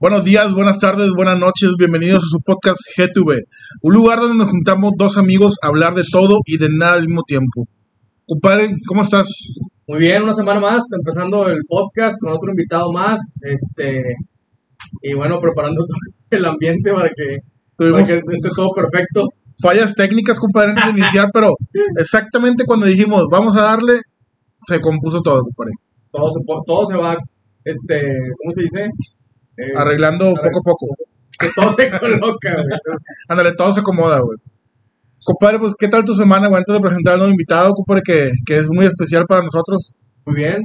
Buenos días, buenas tardes, buenas noches, bienvenidos a su podcast GTV, un lugar donde nos juntamos dos amigos a hablar de todo y de nada al mismo tiempo. Compadre, ¿cómo estás? Muy bien, una semana más, empezando el podcast con otro invitado más, este, y bueno, preparando todo el ambiente para que, para Tuvimos que esté todo perfecto. fallas técnicas, compadre, antes de iniciar, pero exactamente cuando dijimos vamos a darle, se compuso todo, compadre. Todo se, todo se va, este, ¿cómo se dice? Eh, Arreglando poco a poco. Que todo se coloca, güey. Ándale, todo se acomoda, güey. Compadre, pues, ¿qué tal tu semana, güey? Antes de presentar al nuevo invitado, compadre, que, que es muy especial para nosotros. Muy bien.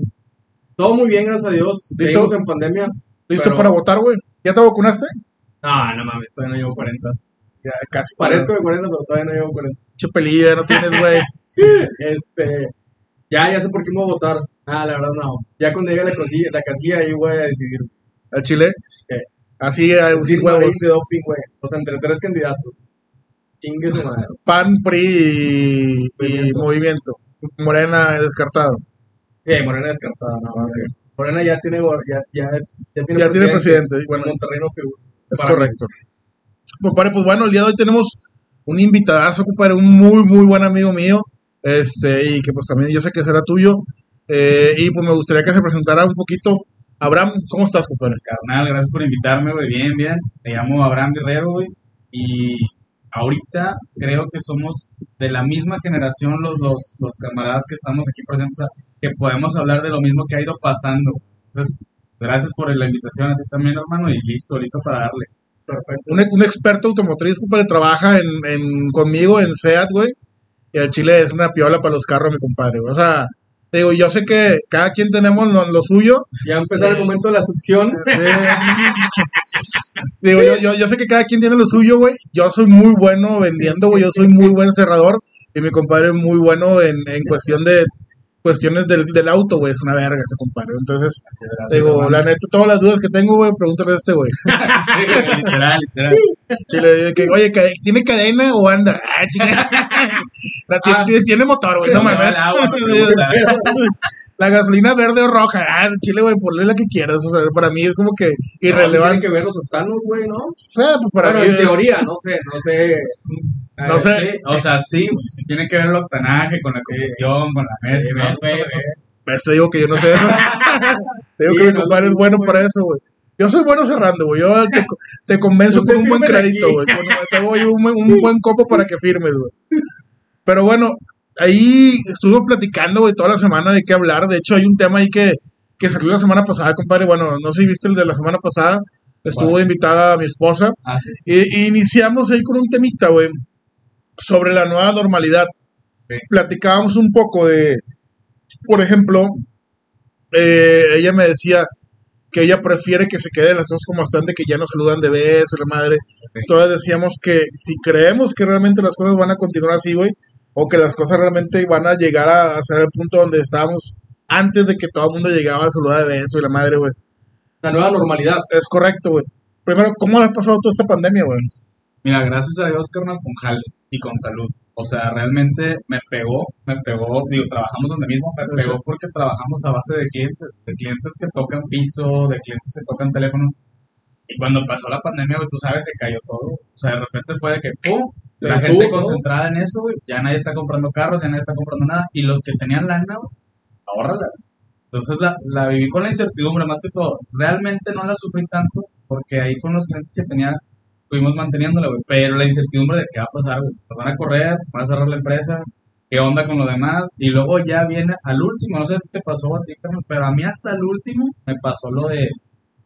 Todo muy bien, gracias a Dios. ¿Listo? En pandemia. ¿Listo Pero- para votar, güey? ¿Ya te vacunaste? No, no mames, todavía no llevo 40. Ya, casi. Parezco de 40, pero todavía no llevo 40. Chepelilla, no tienes, güey. Este, ya, ya sé por qué me voy a votar. Ah, la verdad no. Ya cuando llegue la casilla, la casilla ahí voy a decidir. Al Chile. ¿Qué? Así, a Sí, decir huevos. de doping, güey. O sea, entre tres candidatos. Chingue. PAN, PRI y, y Movimiento. Movimiento. Morena descartado. Sí, Morena descartada, no. Ok. Morena ya tiene, ya, ya es, ya tiene Ya tiene presidente. y Bueno, Monterrey no figura. es correcto. Compadre, pues bueno, el día de hoy tenemos un invitadazo, compadre, un muy, muy buen amigo mío. Este, y que pues también yo sé que será tuyo. Eh, y pues me gustaría que se presentara un poquito. Abraham, ¿cómo estás, compadre? Carnal, gracias por invitarme, güey. Bien, bien. Me llamo Abraham Guerrero, güey. Y ahorita creo que somos de la misma generación los, los, los camaradas que estamos aquí presentes, que podemos hablar de lo mismo que ha ido pasando. Entonces, gracias por la invitación a ti también, hermano. Y listo, listo para darle. Perfecto. Un, un experto automotriz, compadre, trabaja en, en- conmigo en SEAT, güey. Y el Chile es una piola para los carros, mi compadre. güey. O sea, te digo, yo sé que cada quien tenemos lo, lo suyo. Ya empezó el momento de la succión. Sí. digo, yo, yo, yo sé que cada quien tiene lo suyo, güey. Yo soy muy bueno vendiendo, güey. Yo soy muy buen cerrador. Y mi compadre es muy bueno en, en cuestión de cuestiones del, del auto, güey. Es una verga este compadre. Entonces, te digo, la neta, todas las dudas que tengo, güey, pregúntale a este, güey. literal, literal. Chile, de que, oye, ¿tiene cadena o anda? Ah. La Ah. tiene, tiene motor, güey, no mames. La gasolina verde o roja, ah, Chile, güey, ponle la que quieras. O sea, para mí es como que irrelevante. que ver los octanos, güey, ¿no? O sea, pues para bueno, mí en es- teoría, no sé, no sé. No sé. Sí, o sea, sí, güey, sí tiene que ver el octanaje con la combustión, con la mezcla. no sé, güey. Ves, te digo que yo no sé eso. te digo Sí, que mi no, compadre no, es bueno para eso, güey. Yo soy bueno cerrando, güey. Yo te, te convenzo con un buen crédito, güey. Te doy un, un buen copo para que firmes, güey. Pero bueno, ahí estuvimos platicando, güey, toda la semana de qué hablar. De hecho, hay un tema ahí que, que salió la semana pasada, compadre. Bueno, no sé si viste el de la semana pasada. Estuvo invitada mi esposa. Ah, sí, sí. Y, y iniciamos ahí con un temita, güey, sobre la nueva normalidad. Platicábamos un poco de, por ejemplo, eh, ella me decía que ella prefiere que se queden las cosas como están, de que ya no saludan de beso, la madre. Ok. Todas decíamos que si creemos que realmente las cosas van a continuar así, güey, o que las cosas realmente van a llegar a, a ser el punto donde estábamos antes de que todo el mundo llegaba a saludar de beso y la madre, güey. La nueva normalidad. Es correcto, güey. Primero, ¿cómo le has pasado toda esta pandemia, güey? Mira, gracias a Dios, carnal, con jale y con salud. O sea, realmente me pegó, me pegó, digo, trabajamos donde mismo, me pegó porque trabajamos a base de clientes, de clientes que tocan piso, de clientes que tocan teléfono. Y cuando pasó la pandemia, güey, tú sabes, se cayó todo. O sea, de repente fue de que, ¡pum! La gente concentrada en eso, güey, ya nadie está comprando carros, ya nadie está comprando nada. Y los que tenían lana, güey, ahórrala. Entonces la, la viví con la incertidumbre más que todo. Realmente no la sufrí tanto porque ahí con los clientes que tenía fuimos manteniéndola, güey. Pero la incertidumbre de qué va a pasar, güey. Van a correr, van a cerrar la empresa, qué onda con lo demás. Y luego ya viene al último, no sé qué te pasó a ti, pero a mí hasta el último me pasó lo de,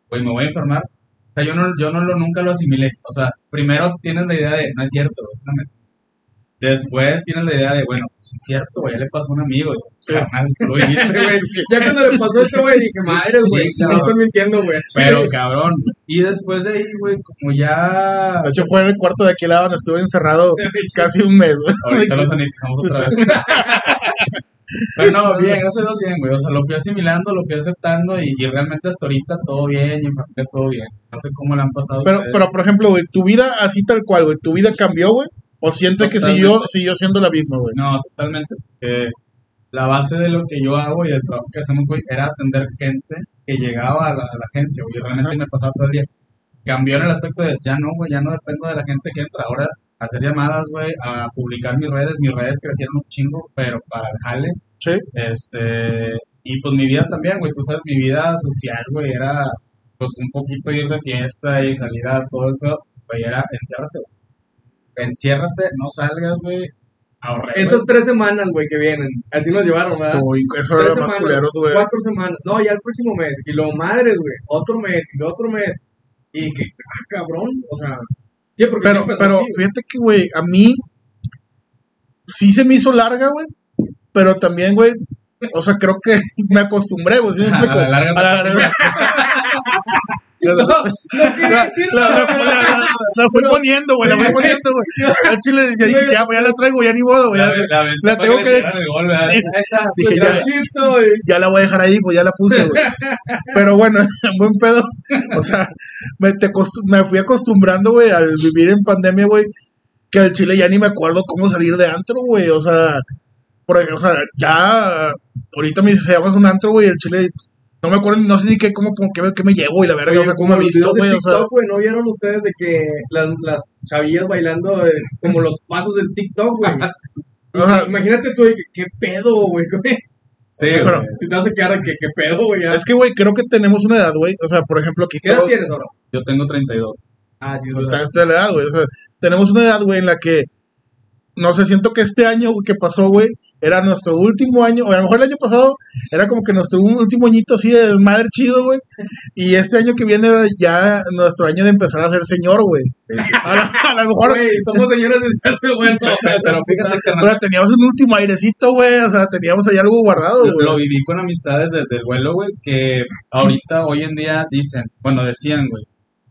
güey, me voy a enfermar. O sea, yo no, yo no lo, nunca lo asimilé. O sea, primero tienes la idea de, no es cierto, es. Después tienes la idea de, bueno, sí es cierto, güey, ya le pasó a un amigo. Sí. Carnal, tú lo viviste, güey. Ya cuando le pasó esto, güey, dije, madre, güey, Sí, no estoy mintiendo, güey. Pero cabrón. Y después de ahí, güey, como ya. De hecho, fue en el cuarto de aquel lado donde estuve encerrado casi un mes, güey. Ahorita lo sanitizamos otra vez. Pero no, bien, gracias a Dios, bien, güey. O sea, lo fui asimilando, lo fui aceptando y, y realmente hasta ahorita todo bien y en parte todo bien. No sé cómo le han pasado. Pero, ustedes. pero, por ejemplo, güey, tu vida así tal cual, güey, tu vida cambió, güey. O sientes que siguió, siguió siendo la misma, güey. No, totalmente. Eh, la base de lo que yo hago y del trabajo que hacemos, güey, era atender gente que llegaba a la, a la agencia, güey. Realmente Ajá. me pasaba todo el día. cambió en el aspecto de ya no, güey, ya no dependo de la gente que entra. Ahora hacer llamadas, güey, a publicar mis redes. Mis redes crecieron un chingo, pero para el jale. Sí. Este, y pues mi vida también, güey, tú sabes, mi vida social, güey, era pues un poquito ir de fiesta y salir a todo el pedo, güey, era enciérrate, güey. Enciérrate, no salgas, güey, ahorré. Estas tres semanas, güey, que vienen. Así nos llevaron, ¿verdad? Estuvo eso Tres era lo más semanas, culero, güey. Cuatro semanas. No, ya el próximo mes. Y lo madres, güey. Otro mes y otro mes. Y que, ah, cabrón. O sea, sí, porque Pero, pero así, fíjate que, güey, a mí sí se me hizo larga, güey. Pero también, güey, o sea, creo que me acostumbré, güey. ¿sí me A la larga A la larga. No, no quería La, fui poniendo, güey, la fui poniendo, güey. Al chile, ya, ya, ya la traigo, ya ni modo, güey. La, tengo que-. Dije, pues, ya. ya la voy a dejar ahí, pues ya la puse, güey. Pero bueno, buen pedo. O sea, me, te costu- me fui acostumbrando, güey, al vivir en pandemia, güey, que al chile ya ni me acuerdo cómo salir de antro, güey. O sea, por, ej- o sea, ya ahorita me dice, se llama un antro, güey, el chile, no me acuerdo, no sé ni qué, cómo, como, qué, qué me llevo y la verga, Oye, o sea, cómo he visto, güey, o sea. ¿no vieron ustedes de que las, las chavillas bailando eh, como los pasos del TikTok, güey? O sea, Imagínate tú, qué pedo, güey. Sí, Pero- güey. Si te hace quedar que qué pedo, güey. Es que, güey, creo que tenemos una edad, güey. O sea, por ejemplo, aquí ¿Qué edad tienes ahora? Yo tengo 32. Ah, sí, esta la edad, güey. O sea, tenemos una edad, güey, en la que, no sé, siento que este año que pasó, güey, era nuestro último año, o a lo mejor el año pasado era como que nuestro último añito así de desmadre chido, güey. Y este año que viene era ya nuestro año de empezar a ser señor, güey. A, lo- a lo mejor, Güey, somos señores desde hace o sea, Pero fíjate, o carnal, sea, teníamos un último airecito, güey. O sea, teníamos ahí algo guardado, lo, lo güey. viví con amistades desde el vuelo, güey, que ahorita, hoy en día dicen, bueno, decían, güey,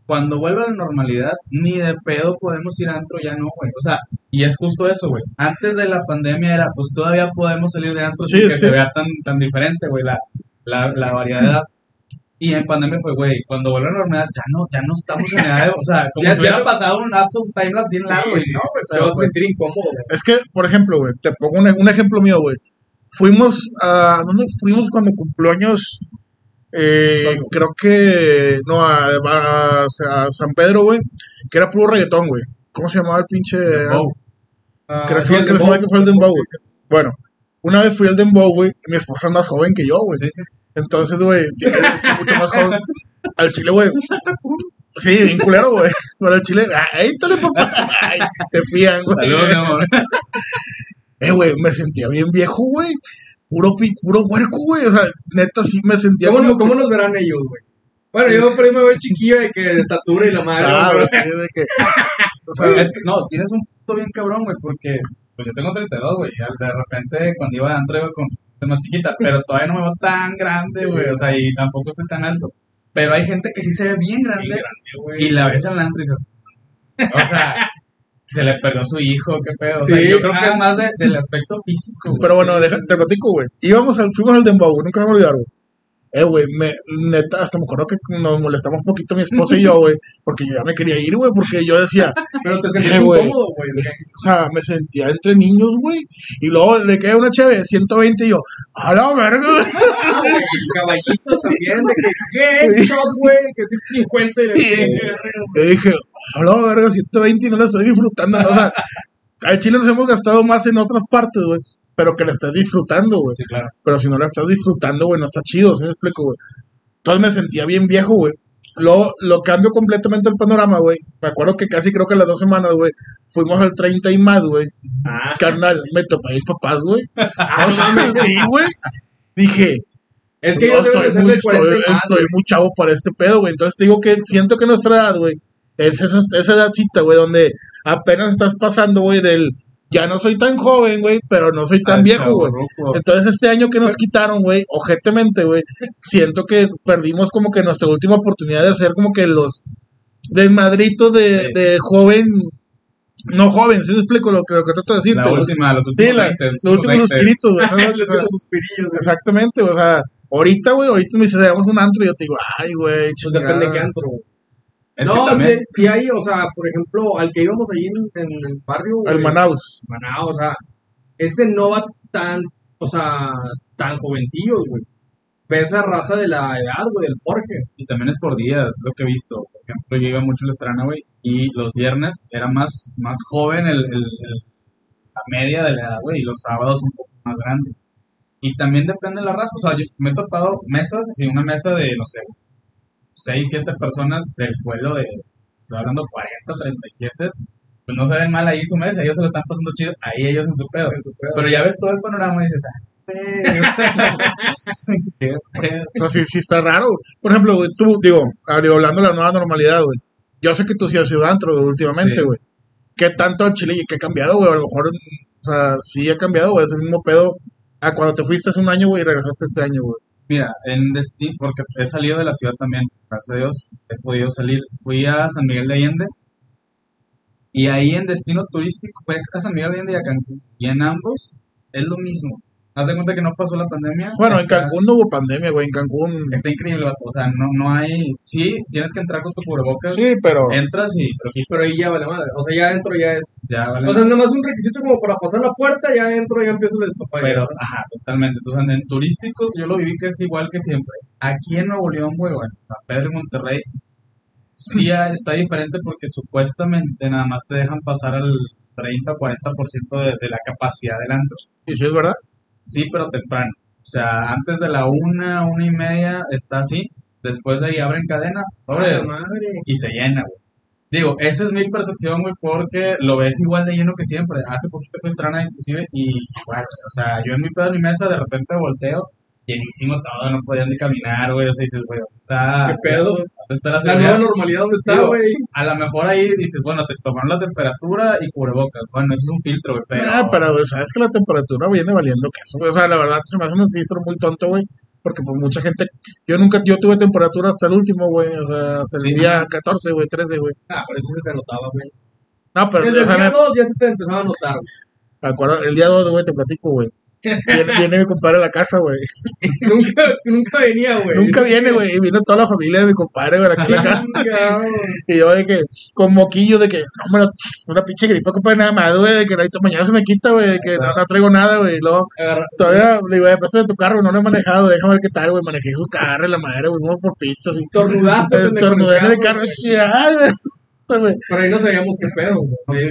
cuando vuelva a la normalidad, ni de pedo podemos ir a antro, ya no, güey. O sea, y es justo eso, güey. Antes de la pandemia era, pues todavía podemos salir de antro Sí, sin que sí. se vea tan, tan diferente, güey, la, la, la variedad de edad. Y en pandemia fue, güey, cuando vuelva a la normalidad, ya no, ya no estamos en edad de, o sea, como Ya- si hubiera pasado un un timelapse bien largo, y sí. no, güey, Te pero vas a pues, sentir incómodo. güey. Es que, por ejemplo, güey, te pongo un, un ejemplo mío, güey. Fuimos a. ¿Dónde fuimos cuando cumplió años? Eh, creo que. No, a, a- a San Pedro, güey. Que era puro reggaetón, güey. ¿Cómo se llamaba el pinche.? oh, Ah, Creo que fue, el que de fue- Bob. que fue el Dembow, güey. Bueno, una vez fui al Dembow, güey. y Mi esposa es más joven que yo, güey. sí, sí. Entonces, güey, tiene- mucho más joven. Al chile, güey. Sí, bien culero, güey. Pero al chile, ahí te papá. Ay, te fían, güey. Eh, güey, me sentía bien viejo, güey. Puro, puro huerco, güey. O sea, neta, sí me sentía ¿Cómo, como no- ¿Cómo nos verán ellos, güey? Bueno, yo por ahí me veo el chiquillo de que de estatura y la madre. Ah, güey. güey, sí, de que... O sea, Es que, no, tienes un punto bien cabrón, güey, porque pues yo tengo 32, güey, y de repente cuando iba de antro iba con más chiquita, pero todavía no me veo tan grande, güey, o sea, y tampoco estoy tan alto. Pero hay gente que sí se ve bien grande y la ves en el antro y dices, o sea, se le perdió su hijo, qué pedo. O sea, Sí, yo creo que ah. es más de- del aspecto físico, güey. pero bueno, deja- te platico, güey. Íbamos al, fuimos al Dembow. Nunca me voy a olvidar, güey. Eh, güey, me, neta, hasta me acuerdo que nos molestamos un poquito mi esposa y yo, güey. Porque yo ya me quería ir, güey. Porque yo decía, Pero te sentís Eh, güey. o sea, me sentía entre niños, güey. Y luego le queda una chévere, 120 y yo, a la verga. Caballitos también, de que, ¿qué? Shot, güey, que es 50 y que, Y dije, a la verga, 120 y no la estoy disfrutando. O sea, al chile nos hemos gastado más en otras partes, güey. Pero que la estás disfrutando, güey. Sí, claro. Pero si no la estás disfrutando, güey, no está chido, ¿sí me explico, güey? Entonces me sentía bien viejo, güey. Luego lo cambio completamente el panorama, güey. Me acuerdo que casi creo que las dos semanas, güey, fuimos al 30 y más, güey. Ah, Carnal, me topé a mis papás, güey. O sea, sí, güey. Dije, es que no, de estoy, muy, de 40 estoy, estoy muy chavo para este pedo, güey. Entonces te digo que siento que nuestra edad, güey, es esa, esa edadcita, güey, donde apenas estás pasando, güey, del ya no soy tan joven, güey, pero no soy tan viejo, güey. Entonces este año que nos quitaron, güey, ojetemente, güey, siento que perdimos como que nuestra última oportunidad de hacer como que los desmadritos de, Sí. de joven, no joven, si me explico lo que, lo que trato de decirte, La última, los últimos Sí, la- 20, los últimos 20. suspiritos, güey. Exactamente, o sea, ahorita, güey, ahorita me dice, damos un antro y yo te digo, ay, güey, Pues chingada. depende de qué antro, güey. Es No, sí, también, sí hay, o sea, por ejemplo, al que íbamos ahí en, en el barrio, güey. Al Manaus. Maná, o sea, ese no va tan, o sea, tan jovencillos, güey. ves a raza de la edad, güey, del Jorge. Y también es por días, lo que he visto. Por ejemplo, yo iba mucho a la Estrana, güey, y los viernes era más, más joven el, el- el- la media de la edad, güey, y los sábados un poco más grande. Y también depende de la raza. O sea, yo me he topado mesas, así, una mesa de, no sé, 6, 7 personas del pueblo de, estoy hablando 40, 37, pues no se ven mal ahí su mesa, ellos se lo están pasando chido, ahí ellos en su pedo. En su pedo. Pero ya ves todo el panorama y dices, ah. O sea, sí, sí está raro. Por ejemplo, güey, tú, digo, hablando de la nueva normalidad, güey. Yo sé que tú sí has sido antro güey, últimamente, Sí. güey. ¿Qué tanto Chile y qué ha cambiado, güey? A lo mejor, o sea, sí ha cambiado, güey. Es el mismo pedo a cuando te fuiste hace un año, güey, y regresaste este año, güey. Mira, en Destino, porque he salido de la ciudad también, gracias a Dios, he podido salir. Fui a San Miguel de Allende y ahí en destino turístico, fui a San Miguel de Allende y a Cancún. Y en ambos es lo mismo. Haz de cuenta que no pasó la pandemia. Bueno, en Cancún no hubo pandemia, güey. En Cancún. Está increíble, vato. O sea, no, no hay. Sí, tienes que entrar con tu cubrebocas. Sí, pero. Entras y. Pero aquí Pero ahí ya vale madre. O sea, ya adentro ya es. ya vale. O sea, nomás un requisito como para pasar la puerta, ya adentro ya empieza el despapalle. Pero, ajá, totalmente. Entonces, en turísticos yo lo viví que es igual que siempre. Aquí en Nuevo León, güey, o en San Pedro y Monterrey, sí está diferente porque supuestamente nada más te dejan pasar al 30 o 40% de, de la capacidad del antro. ¿Y si es verdad? Sí, pero temprano. O sea, antes de la una, una y media está así. Después de ahí abren cadena, sobres, madre. y se llena, güey. Digo, esa es mi percepción, güey, porque lo ves igual de lleno que siempre. Hace poquito fue estrana, inclusive, y güey, o sea, yo en mi pedo en mi mesa, de repente volteo, llenísimo todo, no podían ni caminar, güey, o sea, dices, güey, ¿dónde está? ¿Qué pedo? ¿Dónde está la nueva normalidad, ¿dónde está, güey? A lo mejor ahí dices, bueno, te tomaron la temperatura y cubrebocas. Bueno, eso es un filtro, güey, pero... Ah, pero, güey, sabes que la temperatura viene valiendo queso, güey. O sea, la verdad se me hace un registro muy tonto, güey. Porque pues mucha gente. Yo nunca. Yo tuve temperatura hasta el último, güey. O sea, hasta el Sí, día no. 14, güey, 13, güey. Ah, pero eso se te notaba, güey. No, pero. Desde o el sea, día me- 2 ya se te empezaba a notar. acuerdo, el día 2, güey, te platico, güey. Viene, viene mi compadre a la casa, güey. nunca, nunca venía, güey. Nunca viene, güey. Y vino toda la familia de mi compadre, güey, aquí a la casa. Chinga, Y yo de que, con moquillo, de que, no, hombre, una pinche gripa, compadre, nada más, güey, de que mañana se me quita, güey, de que no, no traigo nada, güey. Y luego, Agarra- todavía, le digo, "Eh, préstame tu carro, no lo he manejado, déjame ver qué tal, güey. Manejé su carro, y la madre, güey, fuimos por pizzas. y Estornudaste, Estornudé en el carro, ay, güey. Pero ahí no sabíamos qué pedo, güey.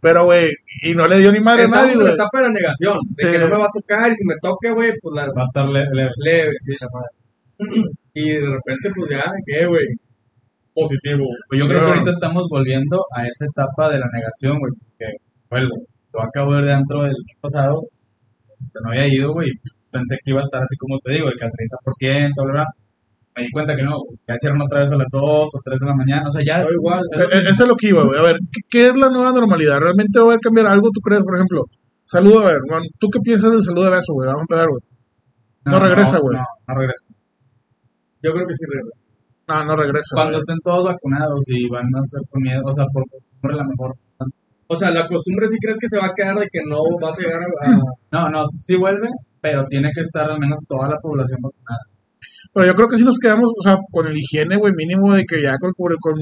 Pero, güey, y no le dio ni madre a nadie, güey. etapa de la negación. De Sí. que no me va a tocar y si me toque, güey, pues la Va a estar le- leve. leve, sí, la madre. Y de repente, pues ya, ¿qué, güey? Positivo. Pues yo creo que ahorita estamos volviendo a esa etapa de la negación, güey. Porque, vuelvo, yo acabo de ir dentro del año pasado, este, no había ido, güey. Pensé que iba a estar así como te digo, de que al 30%, bla, bla. Me di cuenta que no, ya hicieron otra vez a las 2 o 3 de la mañana, o sea, ya No, es igual. Eh, eh, Eso es lo que iba, güey. A ver, ¿qué, qué es la nueva normalidad? ¿Realmente va a haber cambiar algo, tú crees, por ejemplo? Saludo, a ver, Juan, ¿tú qué piensas del saludo de beso, güey? Vamos a empezar, güey. no regresa, güey. No, no regresa. Yo creo que sí, güey. No, no regresa. Cuando estén todos vacunados y van a ser con miedo, o sea, por por la mejor. O sea, la costumbre sí crees que se va a quedar de que no vas a llegar a... No, no, sí vuelve, pero tiene que estar al menos toda la población vacunada. Pero yo creo que si nos quedamos, o sea, con el higiene, güey, mínimo de que ya con, cubre- con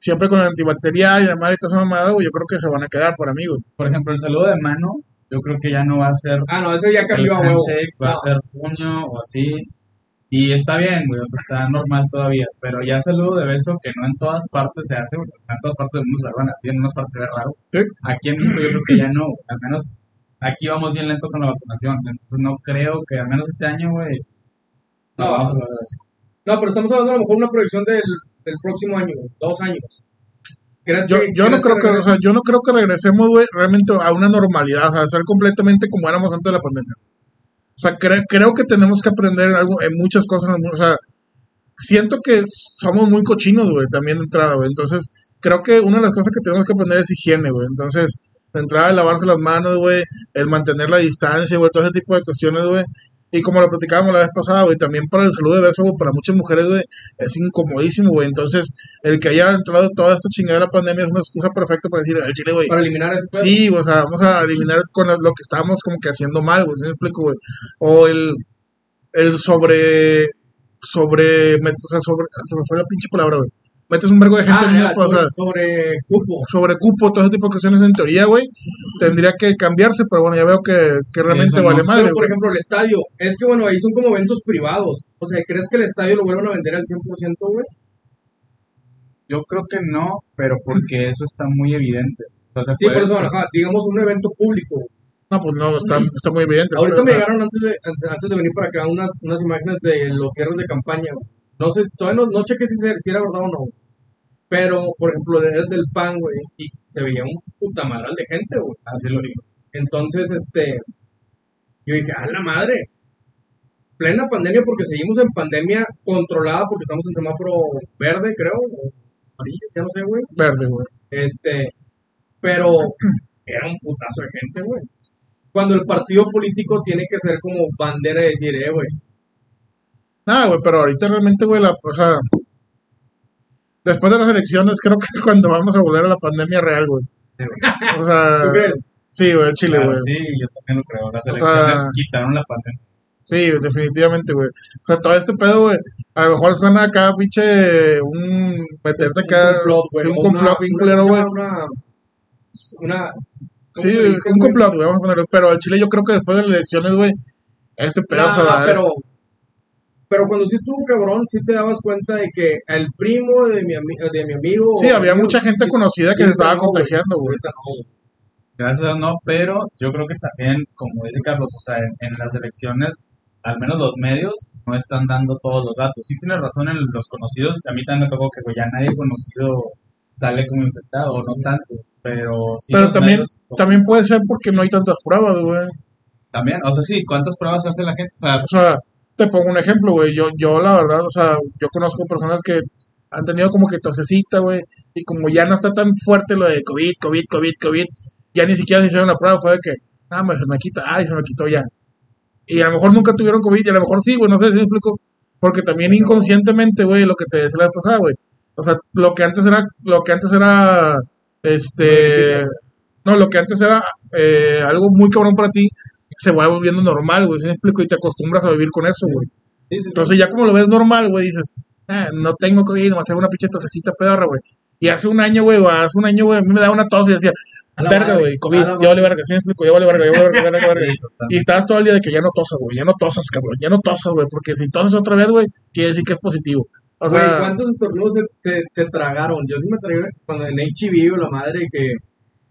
siempre con el antibacterial y la madre y toda esa mamada, güey, yo creo que se van a quedar para mí, güey. Por ejemplo, el saludo de mano, yo creo que ya no va a ser Ah, no, ese ya cambió handshake, va a ser puño o así. Y está bien, güey, o sea, está normal todavía. Pero ya saludo de beso, que no en todas partes se hace, güey. En todas partes del mundo se van así, en unas partes se ve raro. Sí. Aquí en México yo creo que ya no, al menos aquí vamos bien lento con la vacunación. Entonces no creo que, al menos este año, güey, no, No. pero estamos hablando a lo mejor de una proyección del, del próximo año, dos años. ¿Crees Yo, que, yo no creo que, o sea, yo no creo que regresemos, güey, realmente a una normalidad, o sea, a ser completamente como éramos antes de la pandemia. O sea, cre- creo que tenemos que aprender algo en muchas cosas, o sea, siento que somos muy cochinos, güey, también de entrada, güey. Entonces, creo que una de las cosas que tenemos que aprender es higiene, güey. Entonces, de entrada, el lavarse las manos, güey, el mantener la distancia, güey, todo ese tipo de cuestiones, güey. Y como lo platicábamos la vez pasada, güey, también para el saludo de beso, güey, para muchas mujeres, güey, es incomodísimo, güey. Entonces, el que haya entrado toda esta chingada de la pandemia es una excusa perfecta para decir, el chile, güey, Para eliminar pedo. Sí, o sea, vamos a eliminar con lo que estábamos como que haciendo mal, güey, ¿sí me explico, güey? O el, el sobre, sobre, o sea, sobre, se me fue la pinche palabra, güey. Metes un vergo de gente Ah, en ya, sobre, sobre cupo. sobre cupo, todo ese tipo de cuestiones en teoría, güey, tendría que cambiarse, pero bueno, ya veo que, que realmente eso no. vale madre, Pero, por ejemplo, el estadio, es que bueno, ahí son como eventos privados. O sea, ¿crees que el estadio lo vuelvan a vender al 100%, güey? Yo creo que no, pero porque eso está muy evidente. Entonces, Sí, por eso, ajá, digamos un evento público. No, pues no, está, está muy evidente. Ahorita pero, me llegaron antes de, antes antes de venir para acá unas, unas imágenes de los cierres de campaña. güey. No sé, todavía no, no chequé si, se- si era verdad o no. Pero, por ejemplo, desde del PAN, güey, y se veía un puta madral de gente, güey. Así lo digo. Entonces, este, yo dije, a la madre. Plena pandemia porque seguimos en pandemia controlada porque estamos en semáforo verde, creo, o amarillo, ya no sé, güey. Verde, güey. Este, pero era un putazo de gente, güey. Cuando el partido político tiene que ser como bandera de decir, eh, güey. Nada, güey, pero ahorita realmente, güey, la, o sea, después de las elecciones, creo que es cuando vamos a volver a la pandemia real, güey. O sea, ¿Tú crees? sí, güey, Chile, Claro, güey. sí, yo también lo creo. Las O elecciones sea- quitaron la pandemia. Sí, definitivamente, güey. O sea, todo este pedo, güey, a lo mejor suena acá, pinche, un, meterte acá, un complot, güey. sí, un complot bien culero, güey. Una, una, Sí, ¿cómo se dice, un complot, güey, vamos a ponerlo. Pero al Chile yo creo que después de las elecciones, güey, este se va pero, pero cuando sí estuvo cabrón, sí te dabas cuenta de que el primo de mi, ami- de mi amigo. Sí, había amigo, mucha gente conocida que se estaba no, contagiando, güey. Gracias no, pero yo creo que también, como dice Carlos, o sea, en, en las elecciones, al menos los medios no están dando todos los datos. Sí tienes razón en los conocidos, a mí también me tocó que güey, ya nadie conocido sale como infectado, o no tanto, pero sí Pero también, medios, también puede ser porque no hay tantas pruebas, güey. también, o sea, sí, ¿cuántas pruebas hace la gente? O sea, O sea, te pongo un ejemplo, güey. Yo, yo la verdad, o sea, yo conozco personas que han tenido como que tosecita, güey. Y como ya no está tan fuerte lo de COVID, COVID, COVID, COVID, ya ni siquiera se hicieron la prueba. Fue de que, ah, me, se me quita, ay, se me quitó ya. Y a lo mejor nunca tuvieron COVID, y a lo mejor sí, güey, no sé si me explico. Porque también inconscientemente, güey, lo que te decía la vez pasada, güey. O sea, lo que antes era, lo que antes era, este, no, lo que antes era eh, algo muy cabrón para ti, se va volviendo normal, güey, ¿sí me explico? Y te acostumbras a vivir con eso, güey. Sí, sí, sí. Entonces ya como lo ves normal, güey, dices, ah, no tengo COVID, nomás traigo una pinche tosecita pedorra, güey. Y hace un año, güey, hace un año, güey, a mí me daba una tos y decía, verga, güey, COVID, ya vale verga, ¿sí me explico? Ya vale verga, ya vale verga, verga. total. Y estabas todo el día de que ya no tosas, güey, ya no tosas, cabrón, ya no tosas, güey, porque si tosas otra vez, güey, quiere decir que es positivo. O Güey, sea, ¿cuántos estornudos se, se, se tragaron? Yo sí me tragué cuando en o la madre que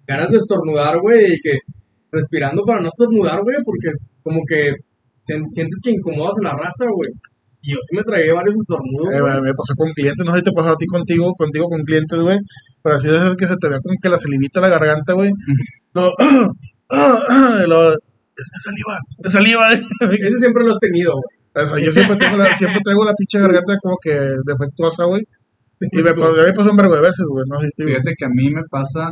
ganas de estornudar, güey, y que respirando para no estornudar, güey, porque como que sientes que incomodas a la raza, güey. Y yo sí me tragué varios estornudos. eh, me pasó con clientes, no sé si te pasó a ti contigo, contigo con clientes, güey, pero así es que se te ve como que la salivita en la garganta, güey. Lo, lo, es de saliva, de saliva. Ese siempre lo has tenido, güey. O sea, yo siempre, tengo la, siempre traigo la pinche garganta como que defectuosa, güey. Y me, me pasó un vergo de veces, güey, no. Fíjate que a mí me pasa,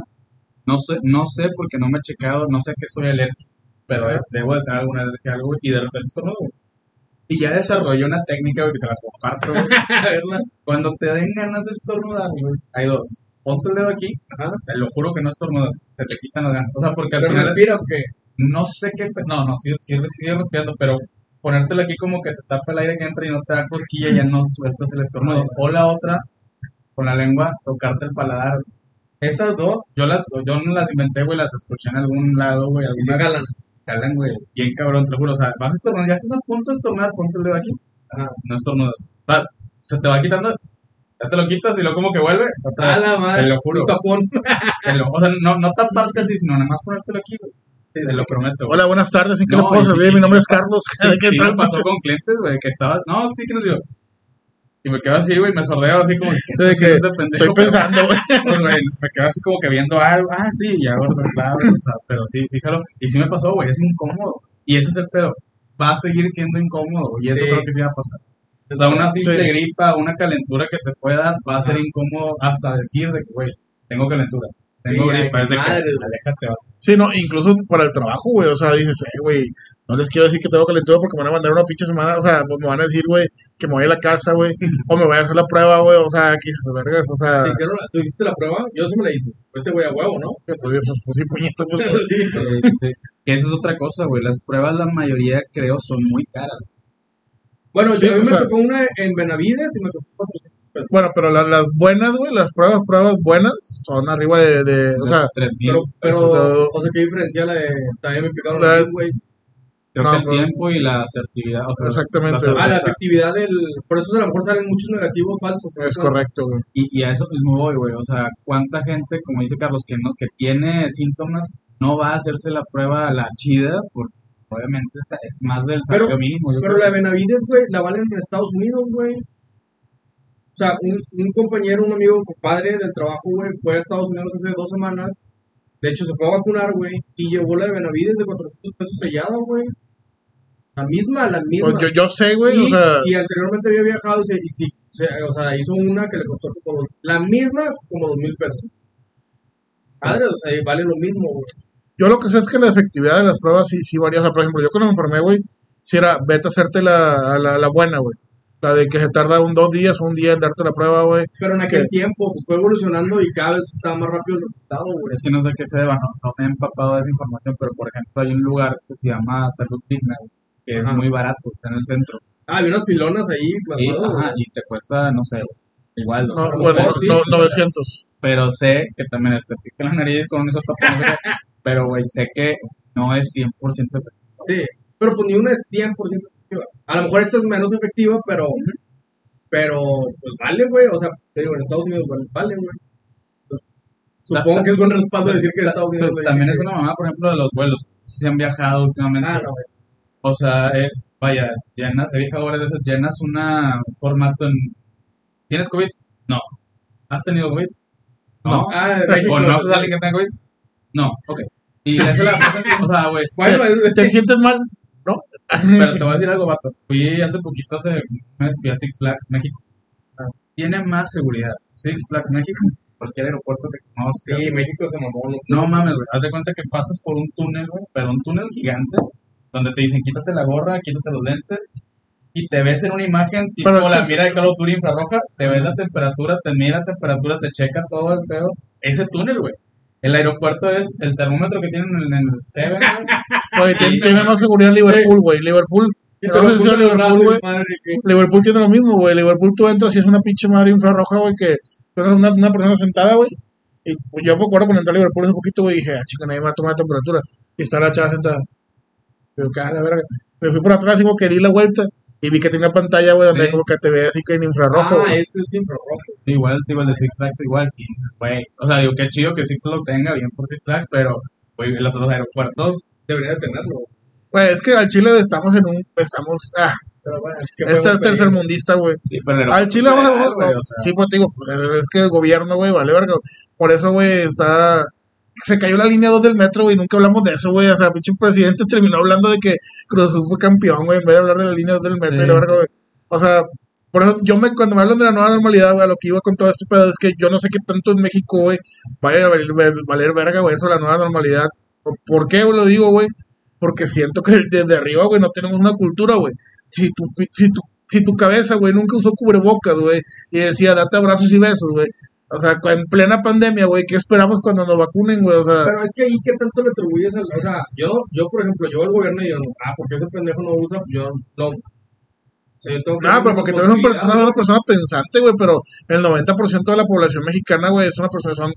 no sé, no sé porque no me he checado, no sé a qué soy alérgico, pero debo de tener alguna alergia a algo y de repente estornudo. Y ya desarrollé una técnica güey, que se las comparto. Cuando te den ganas de estornudar, güey, hay dos. Ponte el dedo aquí, Ajá. te lo juro que no estornudas, se te quitan las ganas. O sea, porque al ¿Pero final respiras o qué? no sé qué, no, no, sí, sí, sigue respirando, pero ponértelo aquí como que te tapa el aire que entra y no te da cosquilla, ya no sueltas el estornudo. O la otra, con la lengua, tocarte el paladar. Esas dos, yo las, yo no las inventé, güey, las escuché en algún lado, güey, Y se alguna jalan. jalan, güey, bien cabrón, te lo juro, o sea, vas a estornudar, ya estás a punto de estornudar, ponte el dedo aquí, Ajá. no estornudas. O sea, se te va quitando, ya te lo quitas y luego como que vuelve, otra A vez. la madre. Te lo juro. Un tapón. Te lo- o sea, no, no taparte así, sino nada más ponértelo aquí, güey. Te lo prometo. Hola, buenas tardes, ¿en qué No, le puedo sí- servir? Mi nombre es Carlos. Sí, ¿Qué sí tal, pasó con clientes, güey, que estaba, no, sí que nos dio. Y me quedo así, güey, me sordeo así como que, Sí, de que pendejo, Estoy pensando, güey. me quedo así como que viendo algo, ah, sí, ya, verdad, claro, o sea, pero sí, sí, claro, y sí me pasó, güey, es incómodo, y ese es el pedo, va a seguir siendo incómodo, y eso Sí. creo que sí va a pasar. O sea, una simple Sí. gripa, una calentura que te pueda dar, va a ser incómodo hasta decir de que, güey, tengo calentura, tengo Sí, gripa, es de que, aléjate, va. Sí, no, incluso para el trabajo, güey. O sea, dices, eh, güey, no les quiero decir que tengo calentura porque me van a mandar una pinche semana. O sea, pues me van a decir, güey, que me voy a la casa, güey. o me voy a hacer la prueba, güey. O sea, que dices, vergas. O sea, ¿Se hicieron la- ¿Tú hiciste la prueba? Yo sí me la hice. Pues Este güey a huevo, ¿no? que, pues, pues, pues, sí, puñeta, pues, sí. Sí, sí, esa es otra cosa, güey, las pruebas la mayoría creo son muy caras. Bueno, Sí, yo, a mí me sea- tocó una en Benavides y me tocó 400. pesos. Bueno, pero las, las buenas, güey, las pruebas, pruebas buenas son arriba de, de o sea, 3.000 Pero, pero, o sea, ¿qué diferencia la de también me los güey? Creo No, que el pero- tiempo y la asertividad. O sea, Exactamente. la Ah, la efectividad del. Por eso a lo mejor salen muchos negativos falsos. es correcto, güey. Y, y a eso mismo voy, güey. O sea, ¿cuánta gente, como dice Carlos, que no que tiene síntomas, no va a hacerse la prueba la chida? Porque obviamente esta es más del Pero- salario mínimo. yo Pero creo. la de Benavides, güey, la valen en Estados Unidos, güey. O sea, un, un compañero, un amigo, un compadre del trabajo, güey, fue a Estados Unidos hace dos semanas. De hecho, se fue a vacunar, güey, y llevó la de Benavides de 400 pesos sellada, güey. La misma, la misma. Pues yo, yo sé, güey, y, o sea, y anteriormente había viajado y, se, y sí, se- o sea, hizo una que le costó como dos- la misma como dos mil pesos. Padre, o sea, vale lo mismo, güey. yo lo que sé es que la efectividad de las pruebas sí, sí varía. O sea, por ejemplo, yo cuando me enfermé, güey, si era, vete a hacerte la, la, la buena, güey. La de que se tarda un dos días o un día en darte la prueba, güey. Pero en aquel tiempo pues, fue evolucionando y cada vez estaba más rápido el resultado, güey. Es que no sé qué se deba, no, no me he empapado de esa información, pero por ejemplo hay un lugar que se llama Salud Digna, güey, que es Ajá. muy barato, está en el centro. Ah, había unas pilonas ahí. Sí, ajá, y te cuesta, no sé, igual, No, 200 bueno, pesos. sí, no, sí. 900. pero sé que también este pica la nariz con eso no sé qué, pero güey, sé que no es 100% efectivo. Sí, pero pues ni una es 100% efectiva. A lo mejor esta es menos efectiva, pero. Pero, pues vale, güey. O sea, te digo, en Estados Unidos vale, vale, güey. Pues, Supongo que es buen respaldo decir que en Estados Unidos. También es una mamá, por ejemplo, de los vuelos. Si se han viajado últimamente. Ah, no, güey. O sea, eh, vaya, llenas, he viajado varias veces, llenas una, un formato en... ¿Tienes COVID? No. ¿Has tenido COVID? No. Ah, en México, ¿Conoces sí. a alguien que tenga COVID? No, ok. Y esa la presentación, o sea, güey, Bueno, es- ¿Te sientes mal? ¿No? pero te voy a decir algo, vato. Fui hace poquito, hace un mes, fui a Six Flags México. Tiene más seguridad. Six Flags México, cualquier aeropuerto que conozcas. Sí, México se mamó. ¿no? No mames, güey. Haz de cuenta que pasas por un túnel, güey, pero un túnel gigante, donde te dicen quítate la gorra, quítate los lentes, y te ves en una imagen tipo es la mira de Call of Duty infrarroja, te ves la temperatura, te mira la temperatura, te checa todo el pedo. Ese túnel, güey. El aeropuerto es el termómetro que tienen en el Seven, güey. Tiene, tiene más seguridad Liverpool, güey. Liverpool, Y No te lo sé si puso a en el Liverpool, brazo, güey. madre, Liverpool tiene lo mismo, güey. Liverpool tú entras y es una pinche madre infrarroja, güey, que tú eres una, una persona sentada, güey. Y pues, yo me acuerdo cuando entré a Liverpool hace poquito, güey, dije, ah, chica, nadie me va a tomar la temperatura. Y está la chava sentada. Pero que, a la verga. Me fui por atrás y como que di la vuelta y vi que tenía pantalla, güey, donde Sí. como que te ve así que en infrarrojo. Ah, ese es infrarrojo. Igual, tipo el de Six Flags, igual. Y, güey, o sea, digo, qué chido que Six lo tenga, bien por Six Flags, pero, güey, los, los aeropuertos, Debería de tenerlo. Güey, es que al Chile estamos en un, estamos, ah, Pero bueno, es que este es tercermundista, güey. sí, pero Al Chile vamos a Sí, pues te digo, pues, es que el gobierno, güey, vale verga. Por eso, güey, está. Se cayó la línea 2 del metro, güey, nunca hablamos de eso, güey. O sea, pinche presidente terminó hablando de que Cruz Azul fue campeón, güey, en vez de hablar de la línea 2 del metro Sí, y la verga, sí. güey. O sea, por eso yo me, cuando me hablan de la nueva normalidad, güey, a lo que iba con todo este pedo es que yo no sé qué tanto en México, güey, vaya a valer, valer verga, güey, eso, la nueva normalidad. ¿Por qué lo digo, güey? Porque siento que desde arriba, güey, no tenemos una cultura, güey. Si tu, si tu, si tu cabeza, güey, nunca usó cubrebocas, güey, y decía, date abrazos y besos, güey. O sea, en plena pandemia, güey, ¿qué esperamos cuando nos vacunen, güey? O sea, Pero es que ahí, ¿qué tanto le atribuyes al.? O sea, yo, yo por ejemplo, yo al gobierno y yo, ah, porque ese pendejo no usa, yo no. O sea, yo tengo que nada, hacer pero porque tú eres una, una persona pensante, güey, pero el 90% de la población mexicana, güey, es una persona, son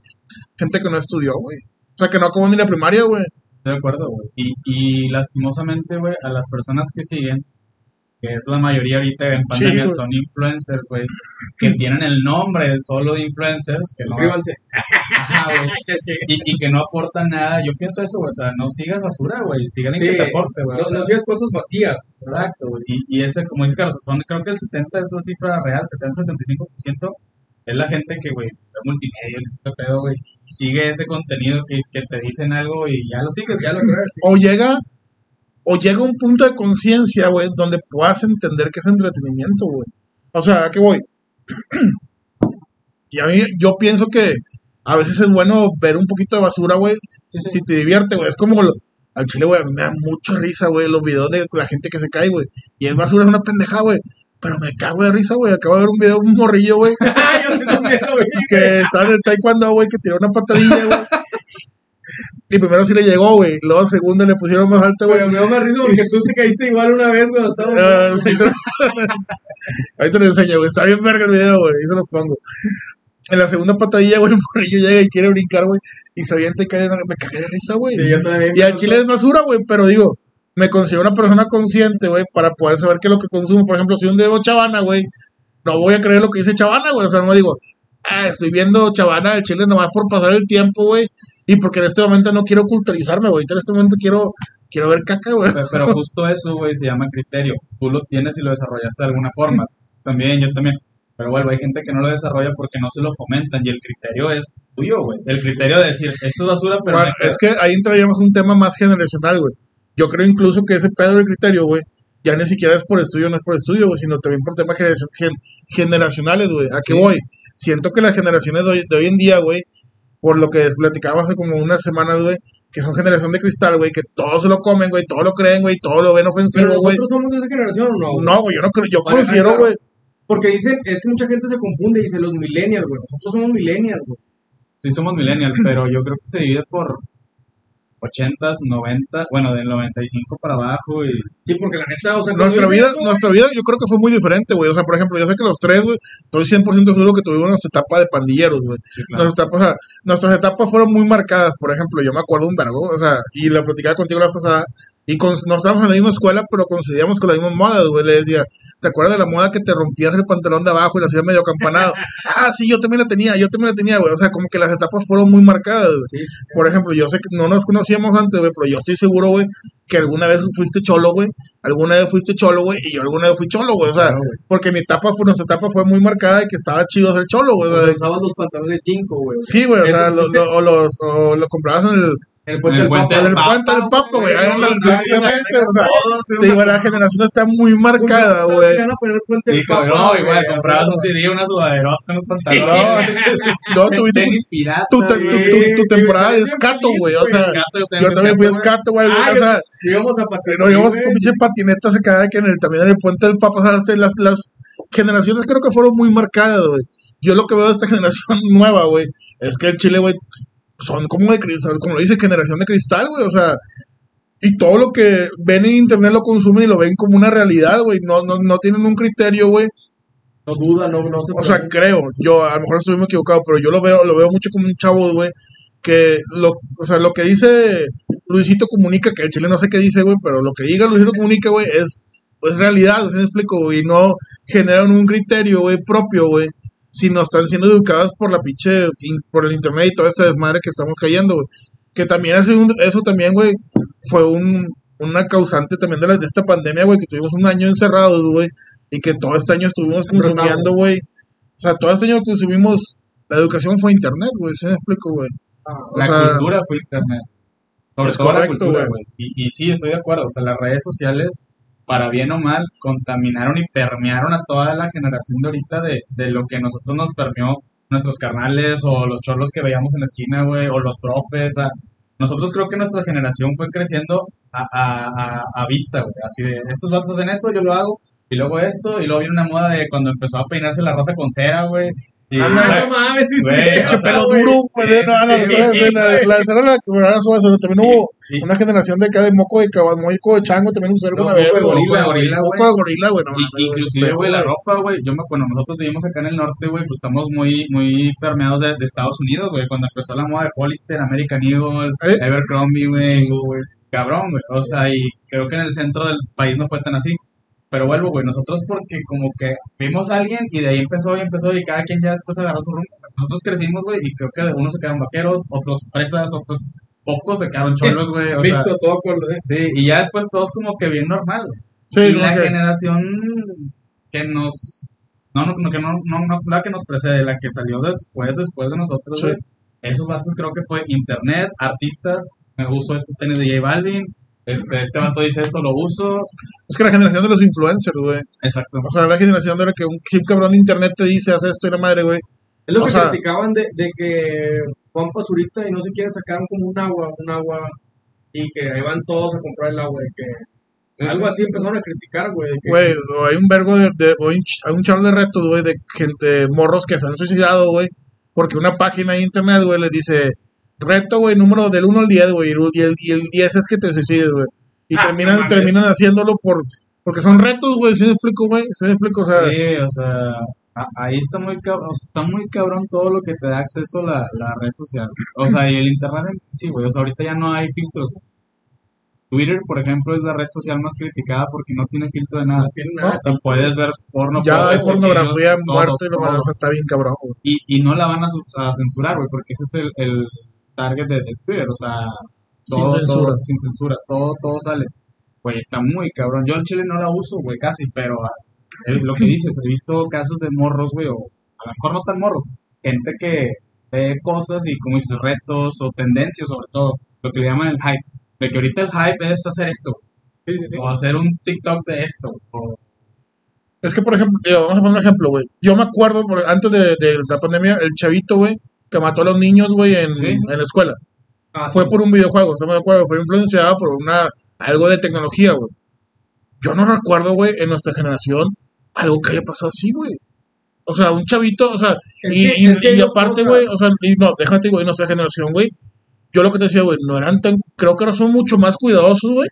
gente que no estudió, güey. O sea, que no acabó ni la primaria, güey. Estoy de acuerdo, güey. Y, y lastimosamente, güey, a las personas que siguen, que es la mayoría ahorita en pandemia, güey. son influencers, güey, que tienen el nombre solo de influencers, que no. Ajá, güey, y, y que no aportan nada. Yo pienso eso, güey, o sea, no sigas basura, güey, sigan en Sí, que te aporte, güey. o No, sea, no sigas cosas vacías. Exacto, güey. Y, y ese, como dice Carlos, son, creo que el 70 es la cifra real, 70-75% es la gente que, güey, ve multimedia, ese pedo, güey, sigue ese contenido que, que te dicen algo y ya lo sigues, Ya lo crees. sí. O llega, o llega un punto de conciencia, güey, donde puedas entender que es entretenimiento, güey. O sea, ¿a qué voy? y a mí, yo pienso que a veces es bueno ver un poquito de basura, güey, si te divierte, güey. Es como lo- al chile, güey, me da mucha risa, güey, los videos de la gente que se cae, güey. Y el basura es una pendeja, güey. Pero me cago de risa, güey. Acabo de ver un video de un morrillo, güey, que estaba en el taekwondo, güey, que tiró una patadilla, güey. Y primero sí le llegó, güey. Luego segundo le pusieron más alto, güey. Me dio más risa porque tú te caíste igual una vez, güey. Ah, sí, Ahí te lo enseño, güey. Está bien verga el video, güey. Ahí se los pongo. En la segunda patadilla, güey, el morrillo llega y quiere brincar, güey. Y se avienta y cae de... Me cagué de risa, güey. Sí. Y al chile es basura, güey, pero digo, me considero una persona consciente, güey, para poder saber qué es lo que consumo. Por ejemplo, si un dedo chavana, güey, no voy a creer lo que dice chavana, güey. O sea, no digo, ah, estoy viendo chavana del chile nomás por pasar el tiempo, güey. Y porque en este momento no quiero culturizarme, güey. En este momento quiero, quiero ver caca, güey. Pero, pero justo eso, güey, se llama criterio. Tú lo tienes y lo desarrollaste de alguna forma. También, yo también. Pero bueno, hay gente que no lo desarrolla porque no se lo fomentan y el criterio es tuyo, güey. El criterio de decir, esto es basura, pero... Bueno, me queda". es que ahí entraríamos un tema más generacional, güey. Yo creo incluso que ese pedo del criterio, güey, ya ni siquiera es por estudio, no es por estudio, güey, sino también por temas generacion- gen- generacionales, güey. ¿A qué Sí. voy? Siento que las generaciones de hoy, de hoy en día, güey, por lo que platicábamos hace como unas semanas, güey, que son generación de cristal, güey, que todo se lo comen, güey, todo lo creen, güey, todo lo ven ofensivo, güey. nosotros somos de esa generación o no, güey? No, güey, yo no creo, yo Vale, considero, claro. güey, Porque dicen, es que mucha gente se confunde y dice los millennials, güey. Nosotros somos millennials, güey. Sí somos millennials, pero yo creo que se divide por 80s, 90, bueno, del 95 para abajo y... Sí, porque la neta, o sea, cuando Nuestra vida, eso, nuestra vida yo creo que fue muy diferente, güey. O sea, por ejemplo, yo sé que los tres, güey, estoy 100% seguro que tuvimos nuestra etapa de pandilleros, güey. Sí, claro. Nuestras etapas, o sea, nuestras etapas fueron muy marcadas, por ejemplo, yo me acuerdo un vergo, o sea, y lo platicaba contigo la pasada, y con, no estábamos en la misma escuela, pero coincidíamos con las mismas modas, güey, le decía, ¿te acuerdas de la moda que te rompías el pantalón de abajo y lo hacías medio campanado? ah, sí, yo también la tenía, yo también la tenía, güey, o sea, como que las etapas fueron muy marcadas, güey. Sí, Por ejemplo, yo sé que no nos conocíamos antes, güey, pero yo estoy seguro, güey, que alguna vez fuiste cholo, güey, alguna vez fuiste cholo, güey, y yo alguna vez fui cholo, güey, o sea, Claro, güey. porque mi etapa fue, nuestra etapa fue muy marcada y que estaba chido ser cholo, güey, o sea, Cuando usaban los pantalones cinco, güey. Sí, güey, o sea, sí lo, te- lo- o los, o lo comprabas en el, el puente En el del puente Papa. en el Papa, puente del Papa, güey, exactamente, o sea, digo, la generación está muy marcada, güey. Sí, cabrón, igual, comprabas un CD, una sudaderota, unos No, pantalones. no, tuviste tu, tu, tu, güey. tu- tu temporada de escato, güey, o sea, yo también fui escato, escato, güey, Ah, o sea, Íbamos a patinar. nos íbamos con pinche patinetas acá que en el, también en el puente del Papa, o sea, este, las, las generaciones creo que fueron muy marcadas, güey. Yo lo que veo de esta generación nueva, güey, es que el Chile, güey, son como de cristal, como lo dice, generación de cristal, güey, o sea, y todo lo que ven en internet lo consumen y lo ven como una realidad, güey, no, no, no tienen un criterio, güey, No duda, no, no se o sea, creo, yo a lo mejor estoy muy equivocado, pero yo lo veo, lo veo mucho como un chavo, güey, que lo, o sea, lo que dice Luisito Comunica, que el chile no sé qué dice, güey, pero lo que diga Luisito Comunica, güey, es, es realidad, ¿sí me explico, güey? Y no generan un criterio, güey, propio, güey, sino están siendo educadas por la pinche, in- por el internet y todo este desmadre que estamos cayendo, güey. Que también un- eso también, güey, fue un, una causante también de, la, de esta pandemia, güey, que tuvimos un año encerrados, güey, y que todo este año estuvimos consumiendo, güey. O sea, todo este año consumimos, la educación fue internet, güey, ¿sí me explico, güey? Ah, La sea, cultura fue internet. Sobre es todo la correcto, cultura, güey. güey. Y, y sí, estoy de acuerdo. O sea, las redes sociales, para bien o mal, contaminaron y permearon a toda la generación de ahorita de, de lo que nosotros nos permeó nuestros carnales o los chorros que veíamos en la esquina, güey, o los profes. nosotros creo que nuestra generación fue creciendo a, a, a, a vista, güey. Así de, estos vatos hacen eso, yo lo hago. Y luego esto, y luego viene una moda de cuando empezó a peinarse la raza con cera, güey. Y, Anda, no mames, sí, sí. Güey, sea, pelo güey. duro, no, no, sí, la, de la, la, la escena de la que también hubo una generación de acá de moco de caballo, moco de chango, también usé alguna No, vez, güey. gorila, gorila, güey. gorila, güey, inclusive, güey, la ropa, güey. Yo me acuerdo, nosotros vivimos acá en el norte, güey, pues estamos muy, muy permeados de, de Estados Unidos, güey. Cuando empezó la moda de Hollister, American Eagle, ¿Eh? Chingo, güey. Cabrón, güey. O sea, y creo que en el centro del país no fue tan así. Pero vuelvo, güey, nosotros porque como que vimos a alguien y de ahí empezó y empezó y cada quien ya después agarró su rumbo. Nosotros crecimos, güey, y creo que unos se quedaron vaqueros, otros fresas, otros pocos se quedaron cholos, güey. O sea, Visto todo con lo de. sí, y ya después todos como que bien normal, güey Sí, y la que- generación que nos no, no, no, que no, no, no, la que nos precede, la que salió después, después de nosotros, Sí. güey, esos vatos creo que fue internet, artistas, me uso estos tenis de J Balvin, este, este vato dice esto, lo uso, es que la generación de los influencers, güey. exacto. O sea, la generación de la que un chip cabrón de internet te dice, haz esto y la madre, güey. Es lo O que sea- criticaban de, de que Juan Pazurita y no sé quién sacaron como un agua, un agua, y que ahí van todos a comprar el agua, de que algo así empezaron a criticar, güey. que- Güey, hay un vergo de, de hay un ch- hay un charlo de retos, güey, de gente, morros que se han suicidado, güey, porque una página de internet, güey, les dice, reto, güey, número del 1 al 10, güey, y el, y el 10 es que te suicides, güey. Y Ah, terminan, no terminan haciéndolo por, porque son retos, güey, ¿sí me explico, güey? ¿Sí me explico? O sea, Sí, o sea, a- ahí está muy cabrón, está muy cabrón todo lo que te da acceso la, la red social. O sea, y el internet, sí, güey, o sea, ahorita ya no hay filtros. Twitter, por ejemplo, es la red social más criticada porque no tiene filtro de nada. No tiene nada. O sea, puedes ver porno, ya hay pornografía, todo, y lo está bien cabrón, güey. Y, y no la van a, a censurar, güey, porque ese es el, el target de, de Twitter, o sea, Sin todo, censura. todo, sin censura, todo, todo sale. Güey, está muy cabrón. Yo en Chile no la uso, güey, casi, pero ah, es lo que dices, he visto casos de morros, güey, o a lo mejor no tan morros, gente que ve cosas y como dices, retos o tendencias sobre todo, lo que le llaman el hype, de que ahorita el hype es hacer esto, Sí, sí, sí. o hacer un TikTok de esto, o Es que, por ejemplo, vamos a poner un ejemplo, güey. Yo me acuerdo, antes de, de la pandemia, el chavito, güey, que mató a los niños, güey, en, Sí. en la escuela. Ah, Fue sí. por un videojuego, estamos de acuerdo, fue influenciado por una algo de tecnología, güey. Yo no recuerdo, güey, en nuestra generación, algo que haya pasado así, güey. O sea, un chavito, o sea, Es y, que- y- es que hay y dos aparte, güey, o sea, y no, déjate, güey, nuestra generación, güey, yo lo que te decía, güey, no eran tan, creo que ahora son mucho más cuidadosos, güey,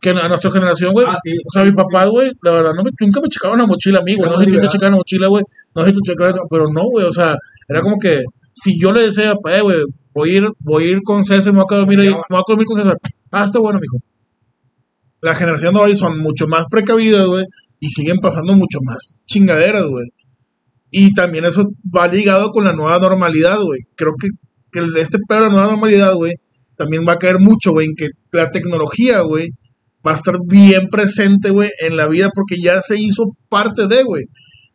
que a nuestra generación, güey. Ah, sí. O sea, mi papá, güey, la verdad, no me, nunca me checaban la mochila a mí, güey. No sé si te checaban la mochila, güey. No sé si te checaban, pero no, güey. O sea, era como que si yo le decía, papá, eh, güey, voy a ir, voy a ir con César, me voy a dormir ahí, me voy a dormir con César. Ah, está bueno, mijo. La generación de hoy son mucho más precavidas, güey, y siguen pasando mucho más chingaderas, güey. Y también eso va ligado con la nueva normalidad, güey. Creo que, que este pedo de la nueva normalidad, güey, también va a caer mucho, güey, en que la tecnología, güey, va a estar bien presente, güey, en la vida porque ya se hizo parte de, güey.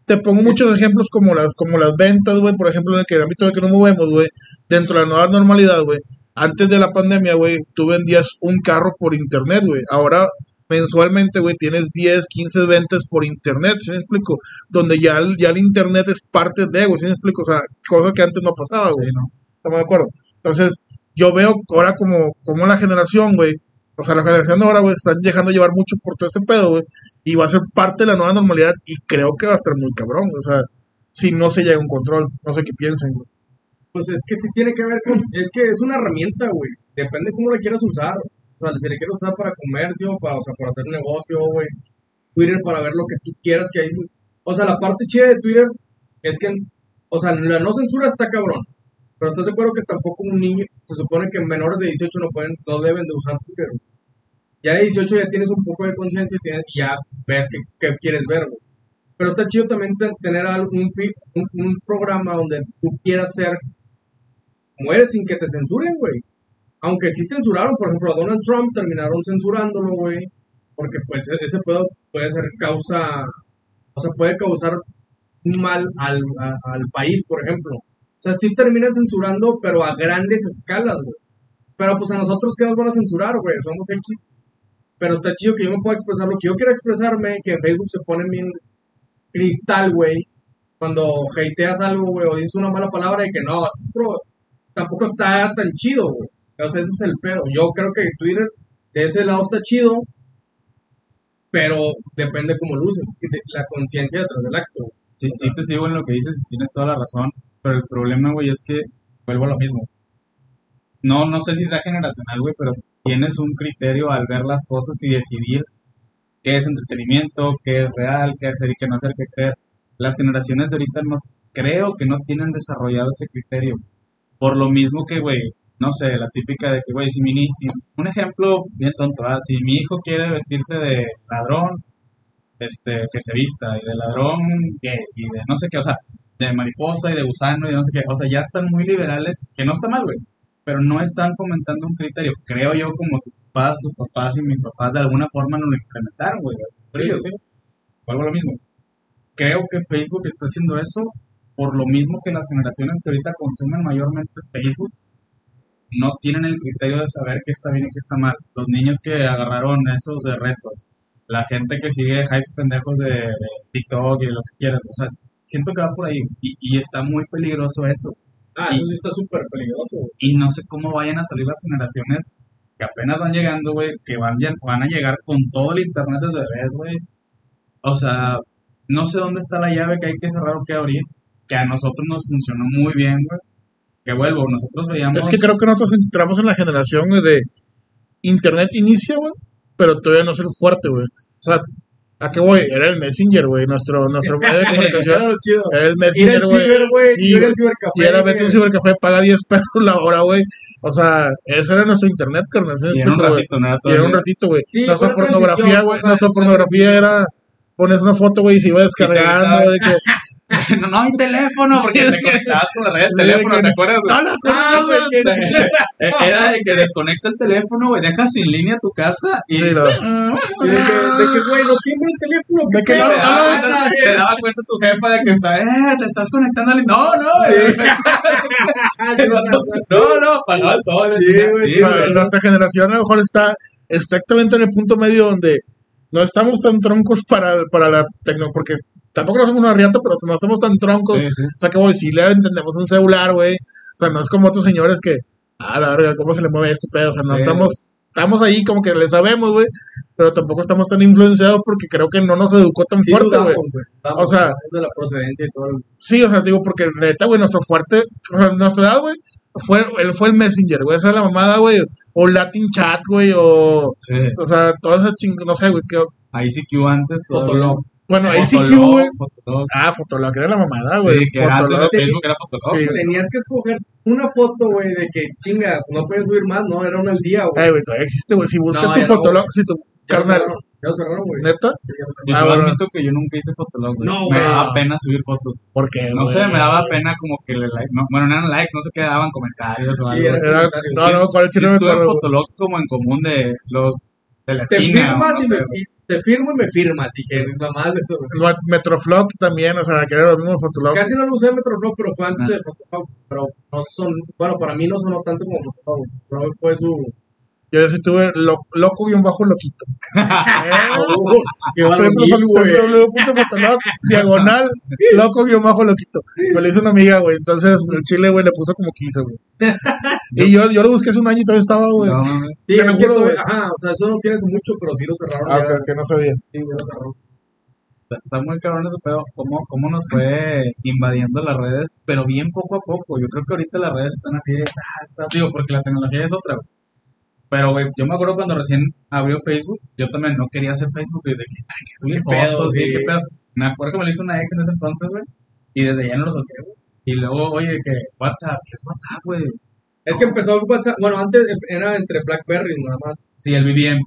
Te pongo muchos ejemplos como las, como las ventas, güey, por ejemplo, en el, que, el ámbito el que nos movemos, güey, dentro de la nueva normalidad, güey. Antes de la pandemia, güey, tú vendías un carro por internet, güey. Ahora, mensualmente, güey, tienes 10, 15 ventas por internet, ¿sí me explico? Donde ya, el- ya el internet es parte de, güey, ¿sí me explico? O sea, cosa que antes no pasaba, güey. sí, ¿no? ¿Estamos de acuerdo? Entonces, yo veo ahora como, como la generación, güey, o sea, la generación de ahora, güey, están dejando llevar mucho por todo este pedo, güey, y va a ser parte de la nueva normalidad, y creo que va a estar muy cabrón, o sea, si no se llega a un control, no sé qué piensen, güey. Pues es que sí tiene que ver con. Es que es una herramienta, güey. Depende cómo la quieras usar. O sea, si la quieres usar para comercio, para, o sea, para hacer negocio, güey. Twitter para ver lo que tú quieras que hay. O sea, la parte chida de Twitter es que. O sea, la no censura está cabrón. Pero estás de acuerdo que tampoco un niño. Se supone que menores de 18 no pueden, no deben de usar Twitter. Ya de 18 ya tienes un poco de conciencia y ya ves que, que quieres ver. Pero está chido también te- tener algo- un, un, programa donde tú quieras ser como eres sin que te censuren, güey. Aunque sí censuraron, por ejemplo, a Donald Trump terminaron censurándolo, güey. Porque pues e- ese puede, puede ser causa, o sea, puede causar un mal al, al país, por ejemplo. O sea, sí terminan censurando, pero a grandes escalas, güey. Pero pues a nosotros, ¿qué nos van a censurar, güey? Somos X. Pero está chido que yo me pueda expresar lo que yo quiero expresarme, que Facebook se pone bien cristal, güey. Cuando hateas algo, güey, o dices una mala palabra y que no, es pro- tampoco está tan chido, güey. O sea, ese es el pedo. Yo creo que Twitter de ese lado está chido, pero depende cómo luces, la conciencia detrás del acto. güey. Sí, sí te sigo en lo que dices tienes toda la razón, pero el problema, güey, es que vuelvo a lo mismo. No, no sé si sea generacional, güey, pero tienes un criterio al ver las cosas y decidir qué es entretenimiento, qué es real, qué hacer y qué no hacer, qué creer. Las generaciones de ahorita no creo que no tienen desarrollado ese criterio. Por lo mismo que, güey, no sé, la típica de que, güey, si mi si- un ejemplo bien tonto, ¿ah? si mi hijo quiere vestirse de ladrón, este, que se vista, y de ladrón gay, y de no sé qué, o sea, de mariposa y de gusano y de no sé qué, o sea, ya están muy liberales, que no está mal, güey, pero no están fomentando un criterio, creo yo, como tus papás, tus papás y mis papás de alguna forma no lo implementaron, güey. Sí, Sí, sí. Vuelvo a lo mismo. Creo que Facebook está haciendo eso por lo mismo que las generaciones que ahorita consumen mayormente Facebook no tienen el criterio de saber qué está bien y qué está mal. Los niños que agarraron esos de retos, la gente que sigue hypes pendejos de, de TikTok y lo que quieras, o sea, siento que va por ahí y, y está muy peligroso eso. Ah, eso sí está súper peligroso. Y no sé cómo vayan a salir las generaciones que apenas van llegando, güey, que van, ya- van a llegar con todo el internet desde bebés, güey. O sea, no sé dónde está la llave que hay que cerrar o que abrir, que a nosotros nos funcionó muy bien, güey. que vuelvo, nosotros veíamos... Es que creo que nosotros entramos en la generación de Internet inicia, güey, pero todavía no es el fuerte, güey. O sea, ¿a qué voy? Era el Messenger, güey, nuestro, nuestro medio de comunicación. Era. Era el Messenger, güey. ciber, güey. Sí, ir güey. al cibercafé. Y era vete un cibercafé, paga 10 pesos la hora, güey. O sea, ese era nuestro internet, carnal. Y era un ratito, era Y era el un ratito, güey. Sí, nuestra pornografía, güey. o sea, Nuestra pornografía era. Pones una foto, güey, y se iba descargando. de que, no, no hay teléfono, porque Sí, te conectabas con la red del teléfono, ¿te acuerdas? no, no, Ah, no, que- Eh, Era de que desconecta el teléfono, güey, dejas sin línea tu casa y... Sí, no. Y de que, güey, no tiembla el teléfono. De que ¿qué no, te, no, cuenta, Ah, te daba cuenta tu jefa de que está, eh, te estás conectando al... No, no, no, no, pagabas todo, nuestra generación a lo mejor está exactamente en el punto medio donde no estamos tan troncos para, para la tecnología, porque tampoco no somos una riata, pero no estamos tan troncos. Sí, sí. O sea, que voy, si le entendemos un celular, güey. O sea, no es como otros señores que, ah, la verga, ¿cómo se le mueve este pedo? O sea, no Sí, estamos, estamos ahí como que le sabemos, güey, pero tampoco estamos tan influenciados porque creo que no nos educó tan Sí, fuerte, güey. O sea- de la procedencia y todo. el- Sí, o sea, digo, porque neta, güey, nuestro fuerte, o sea, nuestra edad, güey, fue, él fue el Messenger, güey, esa era la mamada, güey, o Latin Chat, güey, o, Sí. o sea, toda esa ching, no sé, güey, que, ICQ antes, todavía. Bueno, ICQ, Fotolog, güey, Fotolog. ah, Fotolog, era la mamada, güey, Sí, que antes Fotolog, de Facebook era Fotolog. Sí. Tenías que escoger una foto, güey, de que chinga, no puedes subir más, no, era una al día, güey. eh, güey, todavía existe, güey, si buscas No, tu no, Fotolog, güey. si tu, carnal, cerraron, Ya lo cerraron, güey. neta, cerraron. Yo Ah, bueno. admito que yo nunca hice Fotolog, güey. No, me güey. daba pena subir fotos. ¿por qué, No sé, me daba pena como que le like, no, bueno, no eran like, no sé qué daban comentarios o Sí, algo. era Era- comentarios. no, no, ¿cuál sí sí no me estuve en acuerdo, Fotolog como en común de los de la Te esquina. firmas no y, sé, me, te firmo y me firmas. De eso, güey. También, o sea, que era lo mismo Fotolog. Casi no lo usé en Metroflog, pero fue Ah. antes de Fotolog. Pero no son, bueno, para mí no sonó tanto como Fotolog. Pero fue su. Yo sí tuve lo, loco guion bajo loquito. Eh, www.fotolog, diagonal, loco guion bajo loquito. Me lo hizo una amiga, güey. Entonces el chile, güey, le puso como quiso, güey. Y yo, yo lo busqué hace un año y todavía estaba, güey. No. Sí, Te lo juro, güey. ajá, o sea, eso no tienes mucho, pero sí lo cerraron. Ah, ya. que no sabía. Sí, ya lo cerraron. está, está muy cabrón ese pedo, cómo, cómo nos fue invadiendo las redes, pero bien poco a poco. Yo creo que ahorita las redes están así de, ah, está, digo, porque la tecnología es otra, güey. Pero, güey, yo me acuerdo cuando recién abrió Facebook, yo también no quería hacer Facebook, y de que, ay, que subir fotos, sí, sí. qué pedo. Me acuerdo que me lo hizo una ex en ese entonces, güey, y desde ya no lo solté, güey. Y luego, oye, que WhatsApp, ¿qué es WhatsApp, güey? Es que empezó WhatsApp, bueno, antes era entre Blackberry nada más. Sí, el BBM.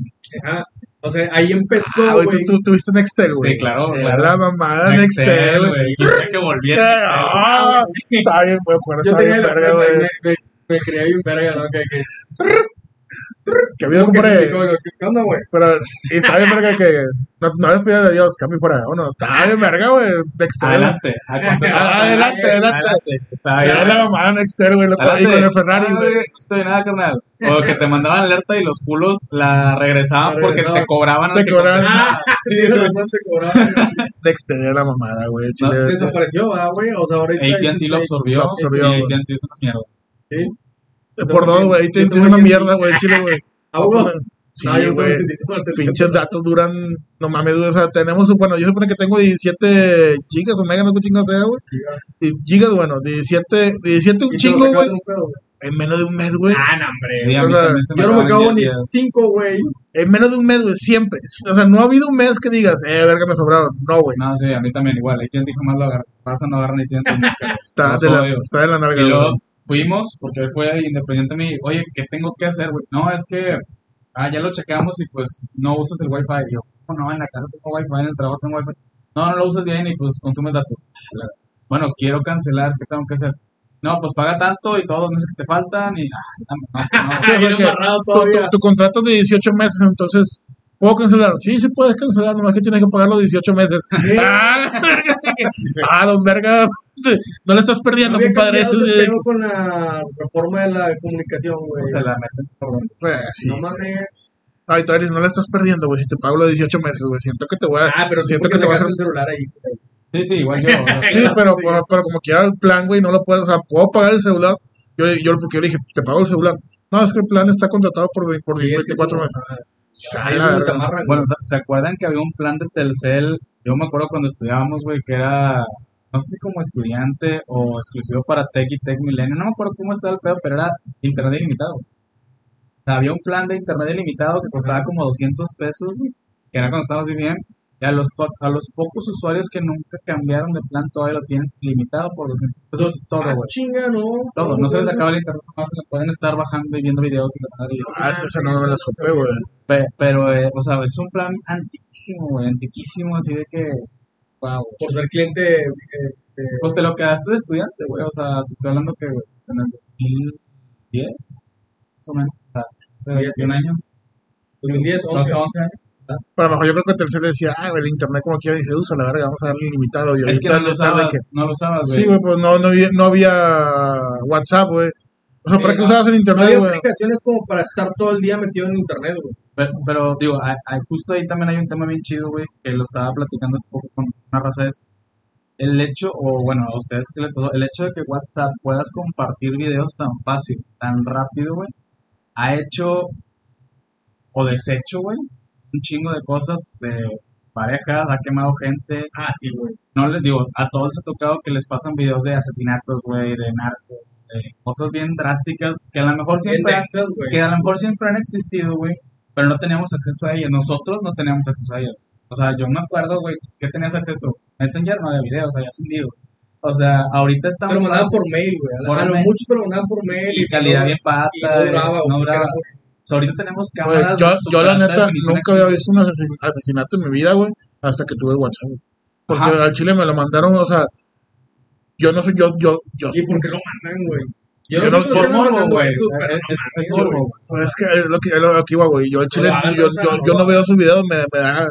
Ajá. O sea, ahí empezó, Ah, güey, tú, güey. tú tuviste Nextel, güey. Sí, claro, Era claro. la mamada Nextel, güey. Quería que volviera. Ah, está bien, güey, fuera, Yo está bien, verga, güey. me, me, me creía bien verga, ¿no? Que, que, Que había ¿cómo que se compré. picó? ¿Qué onda, güey? Pero y está bien, verga, que no, no despida de Dios, cambio fuera. Bueno, está bien, verga, güey. Nextel. Adelante. adelante. Ah, adelante, adelante. Está bien. Era la mamada Nextel, güey. lo- Y con el Ferrari, Ah, güey. No estoy nada, carnal. O que te mandaban alerta y los culos la regresaban porque te cobraban. Te al que cobraban. Ah, sí, te cobraban. Nextel era la mamada, güey. Desapareció, ¿verdad, güey? O sea, ahorita. AT&T lo absorbió. Lo absorbió. AT&T es una mierda. Sí. Por dos, güey. Ahí te entiendo una mierda, güey. Chile, güey. Ah. Sí, yo güey. Pinches datos duran, no mames, güey. O sea, tenemos, bueno, yo supone que tengo 17 gigas o megas, no sé qué chingo sea, güey. Y gigas, bueno, 17, 17 un Y chingo, güey. en menos de un mes, güey. Ah, no, hombre. Sí, a O mí sea, también se me Yo no me acabo ni cinco, güey. En menos de un mes, güey, siempre. O sea, no ha habido un mes que digas, eh, verga, me sobraron. No, güey. No, sí, a mí también igual. AT&T jamás lo agarra. Pasa, no agarran AT&T. nunca. Está, no de la, está de la narga, Y. fuimos, porque él fue independiente de mí. Oye, ¿qué tengo que hacer, güey? No, es que, ah, ya lo checamos y pues no usas el wifi. Y yo, "Oh, no, en la casa tengo wifi, en el trabajo tengo wifi. No, no lo usas bien y pues consumes datos. Bueno, quiero cancelar, ¿qué tengo que hacer? No, pues paga tanto y todos los meses que te faltan y, ah, no, no. Sí, que tu, tu- tu contrato es de 18 meses, entonces, ¿puedo cancelar? Sí, sí puedes cancelar, nomás que tienes que pagar los 18 meses. Ah, la verga, sí que- ah, don verga, no le estás perdiendo, No compadre. pedo con la reforma de la comunicación, güey. se la meten. Pues, sí. No mames. Ay, todavía no le estás perdiendo, güey, si te pago los 18 meses, güey. Siento que te voy a... Ah, pero siento que te va a hacer... el celular ahí. güey. Sí, sí, igual yo. o sea, Sí, pero, pero como quiera el plan, güey, no lo puedes... O sea, ¿puedo pagar el celular? Yo, yo porque yo le dije, te pago el celular. No, es que el plan está contratado por, por Sí, es que 24 sí, meses. Bueno, ¿se- ¿se acuerdan que había un plan de Telcel? Yo me acuerdo cuando estudiábamos, güey, que era no sé si como estudiante o exclusivo para Tech y Tech Milenio, no me acuerdo cómo estaba el pedo, pero era internet ilimitado. O sea, había un plan de internet ilimitado que costaba como 200 pesos, güey, que era cuando estábamos bien, y a los, a los pocos usuarios que nunca cambiaron de plan todavía lo tienen limitado por 200 pesos todo, Ah, güey. chinga, no. Todo, no se les acaba el internet, nomás se le pueden estar bajando y viendo videos y la madre, y- Ah, esa no me la supe, güey. Pe- Pero, eh, o sea, es un plan antiquísimo, güey, antiquísimo, así de que, wow. Por ser cliente. eh, eh, Pues te lo quedaste de estudiante, güey, o sea, te estoy hablando que, güey, pues, en el 2010, más o menos, o sea, hace Diez. 21 años, 2010, 11. 12, 11 años. Pero a lo mejor yo creo que Telcel decía, ah, el internet como quiera, dice, usa la verga, vamos a darle ilimitado. Y Es que no lo usabas, que. no lo usabas, güey. Sí, güey, pues no, no, había, no había WhatsApp, güey. O sea, ¿para qué no, usabas el No internet, hay güey? aplicaciones como para estar todo el día metido en internet, güey. Pero, pero, digo, hay- hay- justo ahí también hay un tema bien chido, güey, que lo estaba platicando hace poco con una raza, es el hecho, o bueno, a ustedes que les pasó, el hecho de que WhatsApp puedas compartir videos tan fácil, tan rápido, güey, ha hecho o deshecho, güey, un chingo de cosas de parejas, ha quemado gente, Ah, sí, güey. no les digo, a todos les ha tocado que les pasan videos de asesinatos, güey, de narcos, de cosas bien drásticas que a lo mejor siempre han que a lo mejor siempre han existido, güey, pero no teníamos acceso a ellas. Nosotros no teníamos acceso a ellas. O sea, yo me acuerdo, güey, pues, ¿qué tenías acceso? Messenger no de videos, había hundidos. O sea, ahorita estamos lo mandaban por mail, güey. Por lo mail. mucho te lo mandaban por mail. y calidad bien pata, Y no duraba, no duraba. O sea, ahorita tenemos Güey, cámaras. yo, de yo la neta nunca había aquí. visto un asesin- asesinato en mi vida, güey, hasta que tuve WhatsApp. güey. Porque Ajá. al Chile me lo mandaron, o sea, yo no soy, yo, yo, yo, ¿Y por qué lo mandan, güey? Yo sé no- por morbo, güey. es Es, es, güey. morbo, güey. pues es que es lo que, es lo que iba, güey, yo al Chile, hagan yo, yo, yo no veo sus videos, me, me da,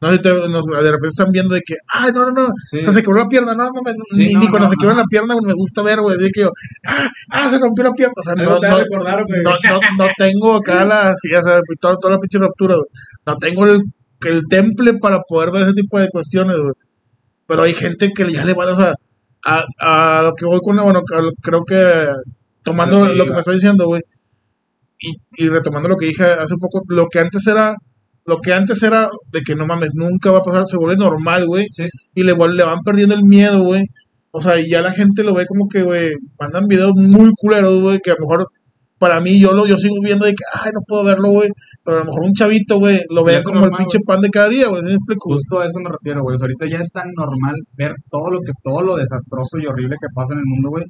no de repente están viendo de que, ay, no, no, no, Sí. o sea, se quebró la pierna, no, no, Sí, ni, no, ni cuando no, se quiebra no. la pierna me gusta ver, güey, así que yo, ah, ah, se rompió la pierna, o sea, no, no, no, no, no tengo acá la, sí, o sea, toda, toda la pinche ruptura, güey. No tengo el, el temple para poder ver ese tipo de cuestiones, güey. Pero hay gente que ya le vale, o sea, a, a lo que voy con, bueno, creo que tomando lo que me está diciendo, güey, y, y retomando lo que dije hace poco, lo que antes era, lo que antes era de que no mames, nunca va a pasar, se vuelve normal, güey, Sí. y le, le van perdiendo el miedo, güey. O sea, y ya la gente lo ve como que, güey, mandan videos muy culeros, güey, que a lo mejor para mí yo lo yo sigo viendo de que, ay, no puedo verlo, güey, pero a lo mejor un chavito, güey, lo Sí, ve es como normal, el pinche pan de cada día, güey, ¿sí me explico? Justo a eso me refiero, güey. O sea, ahorita ya es tan normal ver todo lo que, todo lo desastroso y horrible que pasa en el mundo, güey,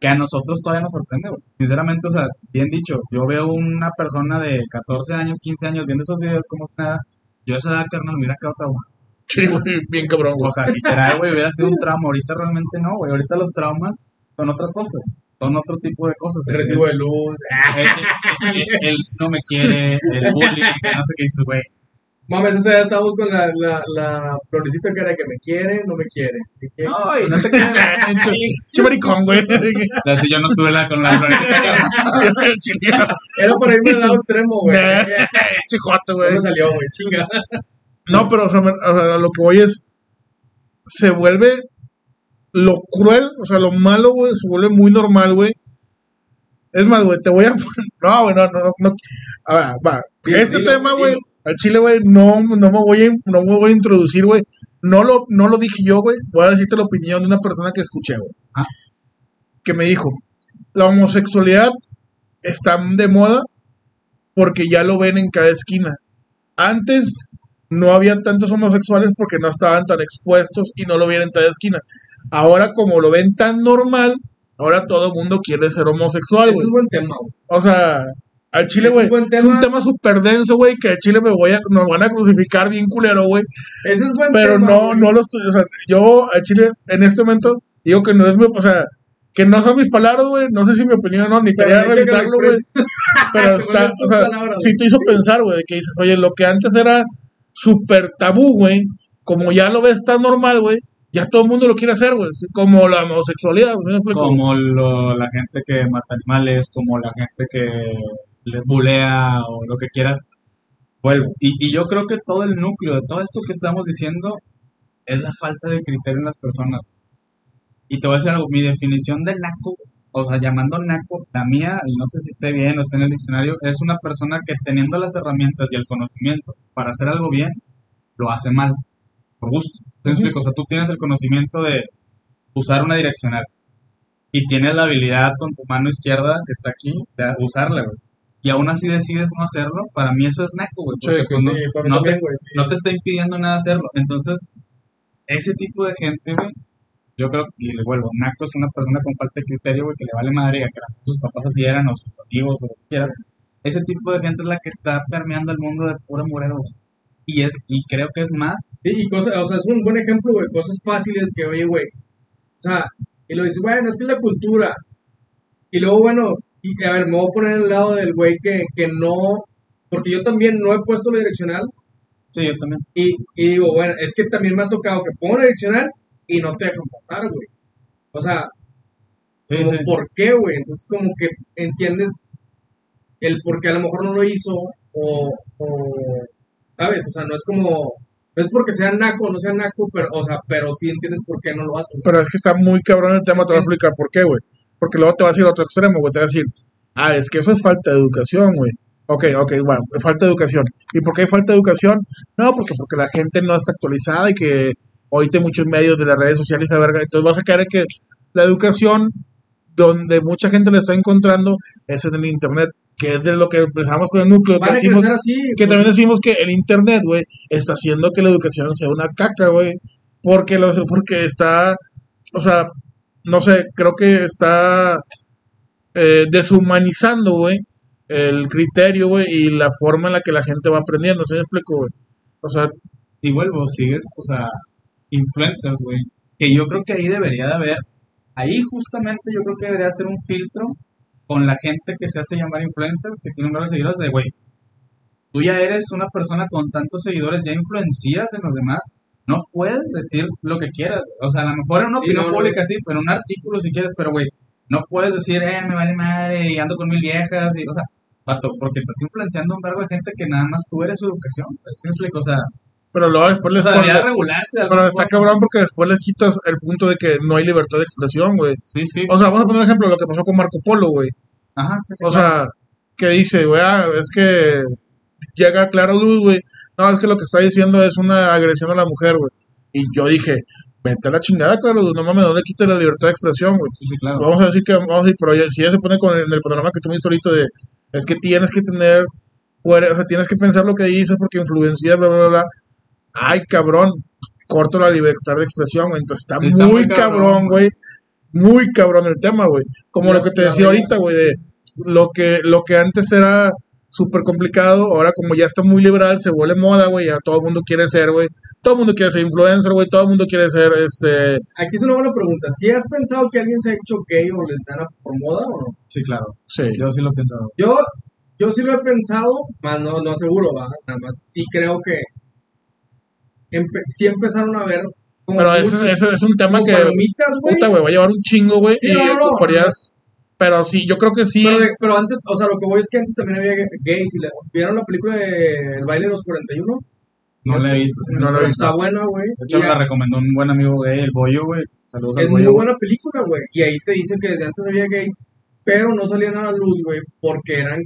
que a nosotros todavía nos sorprende, güey. Sinceramente, o sea, bien dicho, yo veo una persona de 14 años, 15 años viendo esos videos como si nada, yo a esa edad, carnal, mira quedado trauma. Sí, güey, bien cabrón, güey. O sea, literal, güey, hubiera sido un trauma. Ahorita realmente no, güey. Ahorita los traumas son otras cosas. Son otro tipo de cosas. El recibo de luz. El no me quiere, el bullying, no sé qué dices, güey. Mames, esa ya estamos con la, la, la florecita que era que me quiere, no me quiere. ¿Qué quiere? No, y no te quiere. Che maricón, güey. Así yo no tuve la con la chileno. Era para irme al lado extremo, güey. No güey. me salió, güey, chinga. No, pero o sea, o sea, lo que voy es. Se vuelve lo cruel, o sea, lo malo, güey, se vuelve muy normal, güey. Es más, güey, te voy a. No, güey, no, no, no. no. A ver, va. Este dilo, tema, güey. Al chile, güey, no, no, me voy a, no me voy a introducir, güey. No lo, no lo dije yo, güey. Voy a decirte la opinión de una persona que escuché, güey. Ah. Que me dijo: La homosexualidad está de moda porque ya lo ven en cada esquina. Antes no había tantos homosexuales porque no estaban tan expuestos y no lo ven en cada esquina. Ahora, como lo ven tan normal, ahora todo el mundo quiere ser homosexual, Eso güey. es buen tema, güey. O sea, al Chile, güey, es un tema. súper denso, güey, que al Chile me voy a, nos van a crucificar bien culero, güey. Ese es buen Pero tema. no, güey. no lo estoy, o sea, yo al Chile en este momento digo que no es mi, o sea, que no son mis palabras, güey, no sé si mi opinión o no, ni a échale revisarlo, güey, pero está, o sea, palabras, sí te hizo pensar, güey, que dices, oye, lo que antes era súper tabú, güey, como ya lo ves tan normal, güey, ya todo el mundo lo quiere hacer, güey, como la homosexualidad, güey. Como lo- la gente que mata animales, como la gente que les bulea o lo que quieras. Vuelvo. Y, y yo creo que todo el núcleo de todo esto que estamos diciendo es la falta de criterio en las personas. Y te voy a decir algo, mi definición de naco, o sea, llamando naco, la mía, y no sé si esté bien o esté en el diccionario, es una persona que teniendo las herramientas y el conocimiento para hacer algo bien, lo hace mal, por gusto. ¿Te explico? O sea, tú tienes el conocimiento de usar una direccional y tienes la habilidad con tu mano izquierda que está aquí de usarla, güey. Y aún así decides no hacerlo, para mí eso es naco, güey. Porque Sí, pues, no, Sí, no también, te, no te está impidiendo nada hacerlo. Entonces, ese tipo de gente, güey, yo creo que, y le vuelvo, naco es una persona con falta de criterio, güey, que le vale madre, a que sus papás así eran, o sus amigos, o lo que quieras. Ese tipo de gente es la que está permeando el mundo de pura moreno, güey. Y es, y creo que es más, Sí, y cosas, o sea, es un buen ejemplo, güey, cosas fáciles que, oye, güey, o sea, y lo dices, bueno, es que es la cultura. Y luego, bueno, y a ver, me voy a poner al lado del güey que, que no, porque yo también no he puesto la direccional, sí, yo también. y, y digo, bueno, es que también me ha tocado que pongo la direccional y no te dejan pasar, güey. O sea, Sí, como, sí. ¿por qué, güey? Entonces, como que entiendes el por qué a lo mejor no lo hizo, o, o, ¿sabes? O sea, no es como, no es porque sea naco o no sea naco, pero, o sea, pero sí entiendes por qué no lo hace. Pero es que está muy cabrón el tema, te voy a explicar por qué, güey. Porque luego te va a decir otro extremo, güey. Te va a decir, ah, es que eso es falta de educación, güey. Ok, ok, bueno, falta de educación. ¿Y por qué hay falta de educación? No, porque, porque la gente no está actualizada y que hay muchos medios de las redes sociales la verga. Entonces vas a caer en que la educación, donde mucha gente la está encontrando, es en el internet, que es de lo que empezamos con el núcleo, que Van a decimos, crecer así. que pues, también decimos que el internet, güey, está haciendo que la educación sea una caca, güey. Porque, lo, porque está, o sea, no sé, creo que está eh, deshumanizando, güey, el criterio, güey, y la forma en la que la gente va aprendiendo. ¿Se me explico, güey? O sea, Y vuelvo, sigues, o sea, influencers, güey. Que yo creo que ahí debería de haber, ahí justamente yo creo que debería ser un filtro con la gente que se hace llamar influencers, que tienen varios seguidores de, güey, tú ya eres una persona con tantos seguidores, ya influencias en los demás, no puedes decir lo que quieras. O sea, a lo mejor en una Sí, opinión no, pública sí, pero en un artículo si quieres, pero, güey, no puedes decir, eh, me vale madre y ando con mil viejas, y, o sea, pato, porque estás influenciando a un vergo de gente que nada más tú eres su educación. ¿Sí explico? O sea, pero luego después o les sea, pones- debería regularse. de Pero está cabrón porque después les quitas el punto de que no hay libertad de expresión, güey. Sí, sí. O sea, vamos a poner un ejemplo de lo que pasó con Marco Polo, güey. Ajá, sí, sí. O claro. sea, que dice, güey, ah, es que llega a Claro Luz, güey. No, es que lo que está diciendo es una agresión a la mujer, güey. Y yo dije, vete a la chingada, Claro no mames, no le quites la libertad de expresión, güey. sí, sí, claro. Vamos a decir que, vamos a decir, pero si ella se pone con el, en el panorama que tú me diste ahorita de, es que tienes que tener, o sea, tienes que pensar lo que dices porque influencia, bla, bla, bla, bla. Ay, cabrón, corto la libertad de expresión, güey. Entonces está, Sí, está muy muy cabrón, güey. Muy cabrón el tema, güey. Como lo que te decía ahorita, güey, de lo que, lo que antes era súper complicado, ahora como ya está muy liberal, se vuelve moda, güey, ya todo el mundo quiere ser, güey. Todo el mundo quiere ser influencer, güey, todo el mundo quiere ser, este, Aquí es una buena pregunta. ¿Si has pensado que alguien se ha hecho gay o lesbiana por moda o no? Sí, claro. sí. Yo sí lo he pensado. Yo, yo sí lo he pensado, más no, no seguro, va. Nada más sí creo que empe- sí empezaron a ver como Pero ese, es un tema como que, palomitas, güey. puta, güey, va a llevar un chingo, güey, Sí, y no, no, ocuparías, pero sí, yo creo que sí, Pero, de- pero antes, o sea, lo que voy es que antes también había gays. Y le- ¿Vieron la película de El baile de los 41? No la he visto. sí, No la he visto. Está buena, güey. De hecho, Y me la recomendó un buen amigo gay, el Bollo, güey. Saludos Es al muy Bollo. buena película, güey. Y ahí te dicen que desde antes había gays, pero no salían a la luz, güey, porque eran,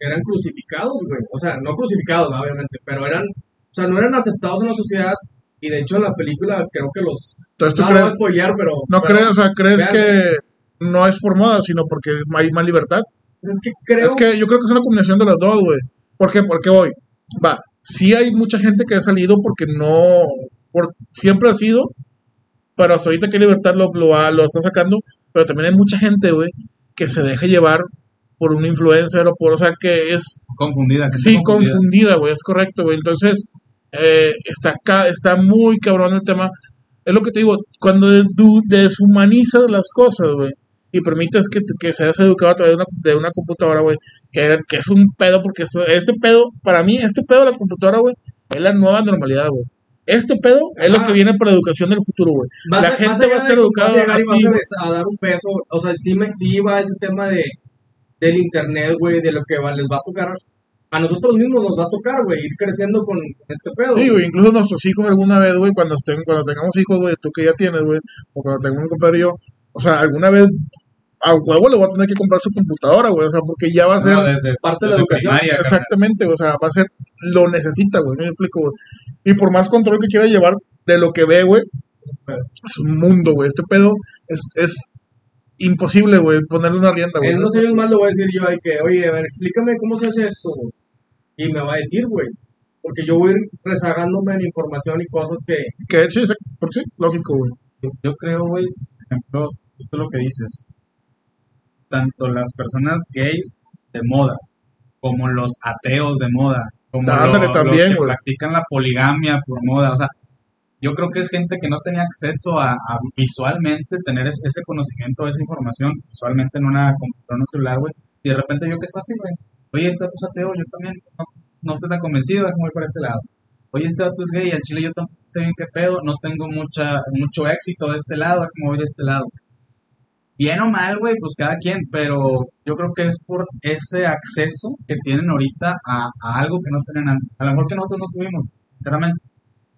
eran crucificados, güey. O sea, no crucificados, obviamente, pero eran, o sea, no eran aceptados en la sociedad. Y de hecho, en la película creo que los. entonces tú a crees, spoilear, pero. no pero, crees, o sea, crees vean. que no es por moda, sino porque hay más libertad. pues, es que creo. Es que yo creo que es una combinación de las dos, güey. ¿Por qué? Porque hoy, va, sí hay mucha gente que ha salido porque no, por, siempre ha sido, pero hasta ahorita que Libertad lo, lo, está sacando, pero también hay mucha gente, güey, que se deja llevar por un influencer o por, o sea, que es, Confundida. que sí, confundida. güey, es correcto, güey. Entonces, eh, está, ca- está muy cabrón el tema. Es lo que te digo, cuando tú deshumanizas las cosas, güey, y permites que, que seas educado a través de una, de una computadora, güey, que, que es un pedo, porque este pedo, para mí, este pedo de la computadora, güey, es la nueva normalidad, güey. Este pedo es lo que viene para la educación del futuro, güey. La a- gente va a ser educada vas a y así, vas a a, dar un peso. O sea, sí, me, sí va ese tema de del internet, güey, de lo que va- les va a tocar. A nosotros mismos nos va a tocar, güey, ir creciendo con, con este pedo. Sí, güey, incluso nuestros hijos alguna vez, güey, cuando estén, cuando tengamos hijos, güey, tú que ya tienes, güey, o cuando tengamos un compadre y yo, o sea, alguna vez a huevo le voy a tener que comprar su computadora, güey, o sea, porque ya va a ser, No, desde, Parte de la educación. primaria, exactamente, o sea, va a ser, lo necesita, güey, ¿sí me explico, güey. Y por más control que quiera llevar de lo que ve, güey, Es un mundo, güey. Este pedo es, es imposible, güey, ponerle una rienda, güey. En unos años más le voy a decir yo, ay, que, oye, a ver, explícame cómo se hace esto, güey. Y me va a decir, güey. Porque yo voy a ir rezagándome en información y cosas que... Que sí, sí, ¿por qué? Lógico, güey. Yo, yo creo, güey, ejemplo, justo lo que dices, tanto las personas gays de moda, como los ateos de moda, como Ándale, lo- también, los que güey. practican la poligamia por moda, o sea, yo creo que es gente que no tenía acceso a, a visualmente tener es- ese conocimiento, esa información, visualmente en una computadora, en un celular, güey, y de repente yo que es fácil, güey, oye, este dato es ateo, yo también no, no estoy tan convencido, déjame ir para este lado. Oye, este dato es gay, al chile yo tampoco sé bien qué pedo, no tengo mucha, mucho éxito de este lado, déjame voy de este lado bien o mal, güey, pues cada quien, pero yo creo que es por ese acceso que tienen ahorita a, algo que no tenían antes. A lo mejor que nosotros no tuvimos, sinceramente.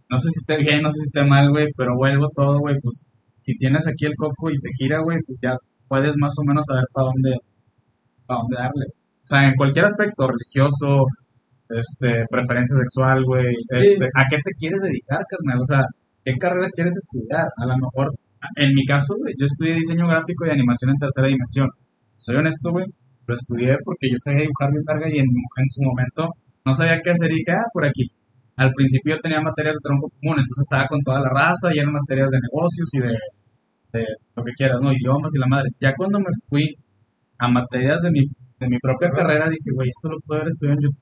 No sé si esté bien, no sé si esté mal, güey, pero vuelvo todo, güey, pues si tienes aquí el coco y te gira, güey, pues ya puedes más o menos saber para dónde, para dónde darle. O sea, en cualquier aspecto, religioso, este, preferencia sexual, güey, Sí. este, ¿a qué te quieres dedicar, carnal? O sea, ¿qué carrera quieres estudiar? A lo mejor, en mi caso, güey, yo estudié diseño gráfico y animación en tercera dimensión. Soy honesto, güey, lo estudié porque yo sabía dibujar bien verga y en, en su momento no sabía qué hacer y dije, ah, por aquí. Al principio yo tenía materias de tronco común, entonces estaba con toda la raza y eran materias de negocios y de, de lo que quieras, ¿no? Idiomas y la madre. Ya cuando me fui a materias de mi, de mi propia carrera, dije, güey, esto lo puedo haber estudiado en YouTube.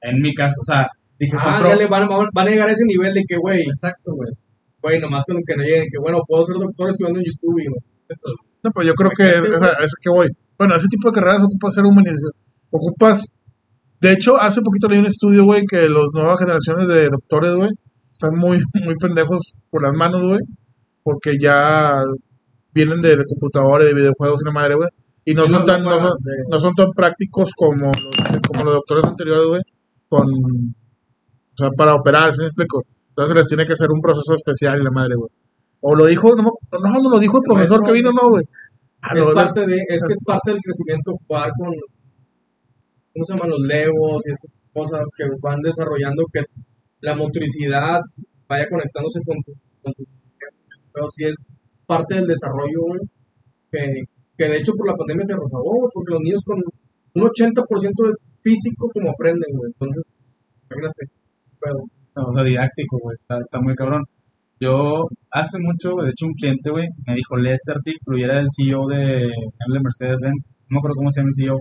En mi caso, o sea, dije, Ah, pro- dale, van, van, van a llegar a ese nivel de que, güey, Exacto, güey. güey, nomás con que no lleguen, que, bueno, puedo ser doctor estudiando en YouTube y, eso. No, pues yo creo que Imagínate, o sea, a eso que voy. Bueno, ese tipo de carreras ocupas ser humanización. Ocupas. De hecho, hace poquito leí un estudio, güey, que las nuevas generaciones de doctores, güey, están muy, muy pendejos por las manos, güey, porque ya vienen de, y de videojuegos y la madre, güey, y no son tan, son, no son tan prácticos como los, como los doctores anteriores, güey, con, o sea, para operar, ¿sí me explico? Entonces les tiene que hacer un proceso especial y la madre, güey. O lo dijo, no, no, no lo dijo el profesor que vino, no, güey. Ah, es no, parte de, es que es parte del crecimiento jugar con, ¿cómo se llaman? Los legos y estas cosas que van desarrollando que la motricidad vaya conectándose con tu, con tu pero sí es parte del desarrollo, güey, que, que de hecho por la pandemia se rezagó, güey, porque los niños con un 80% es físico como aprenden, güey, entonces, imagínate, pero, O sea, didáctico, güey, está, está muy cabrón. Yo hace mucho, de hecho, un cliente, güey, me dijo, lee este artículo y era del CEO de, de Mercedes-Benz. No me acuerdo cómo se llama el CEO.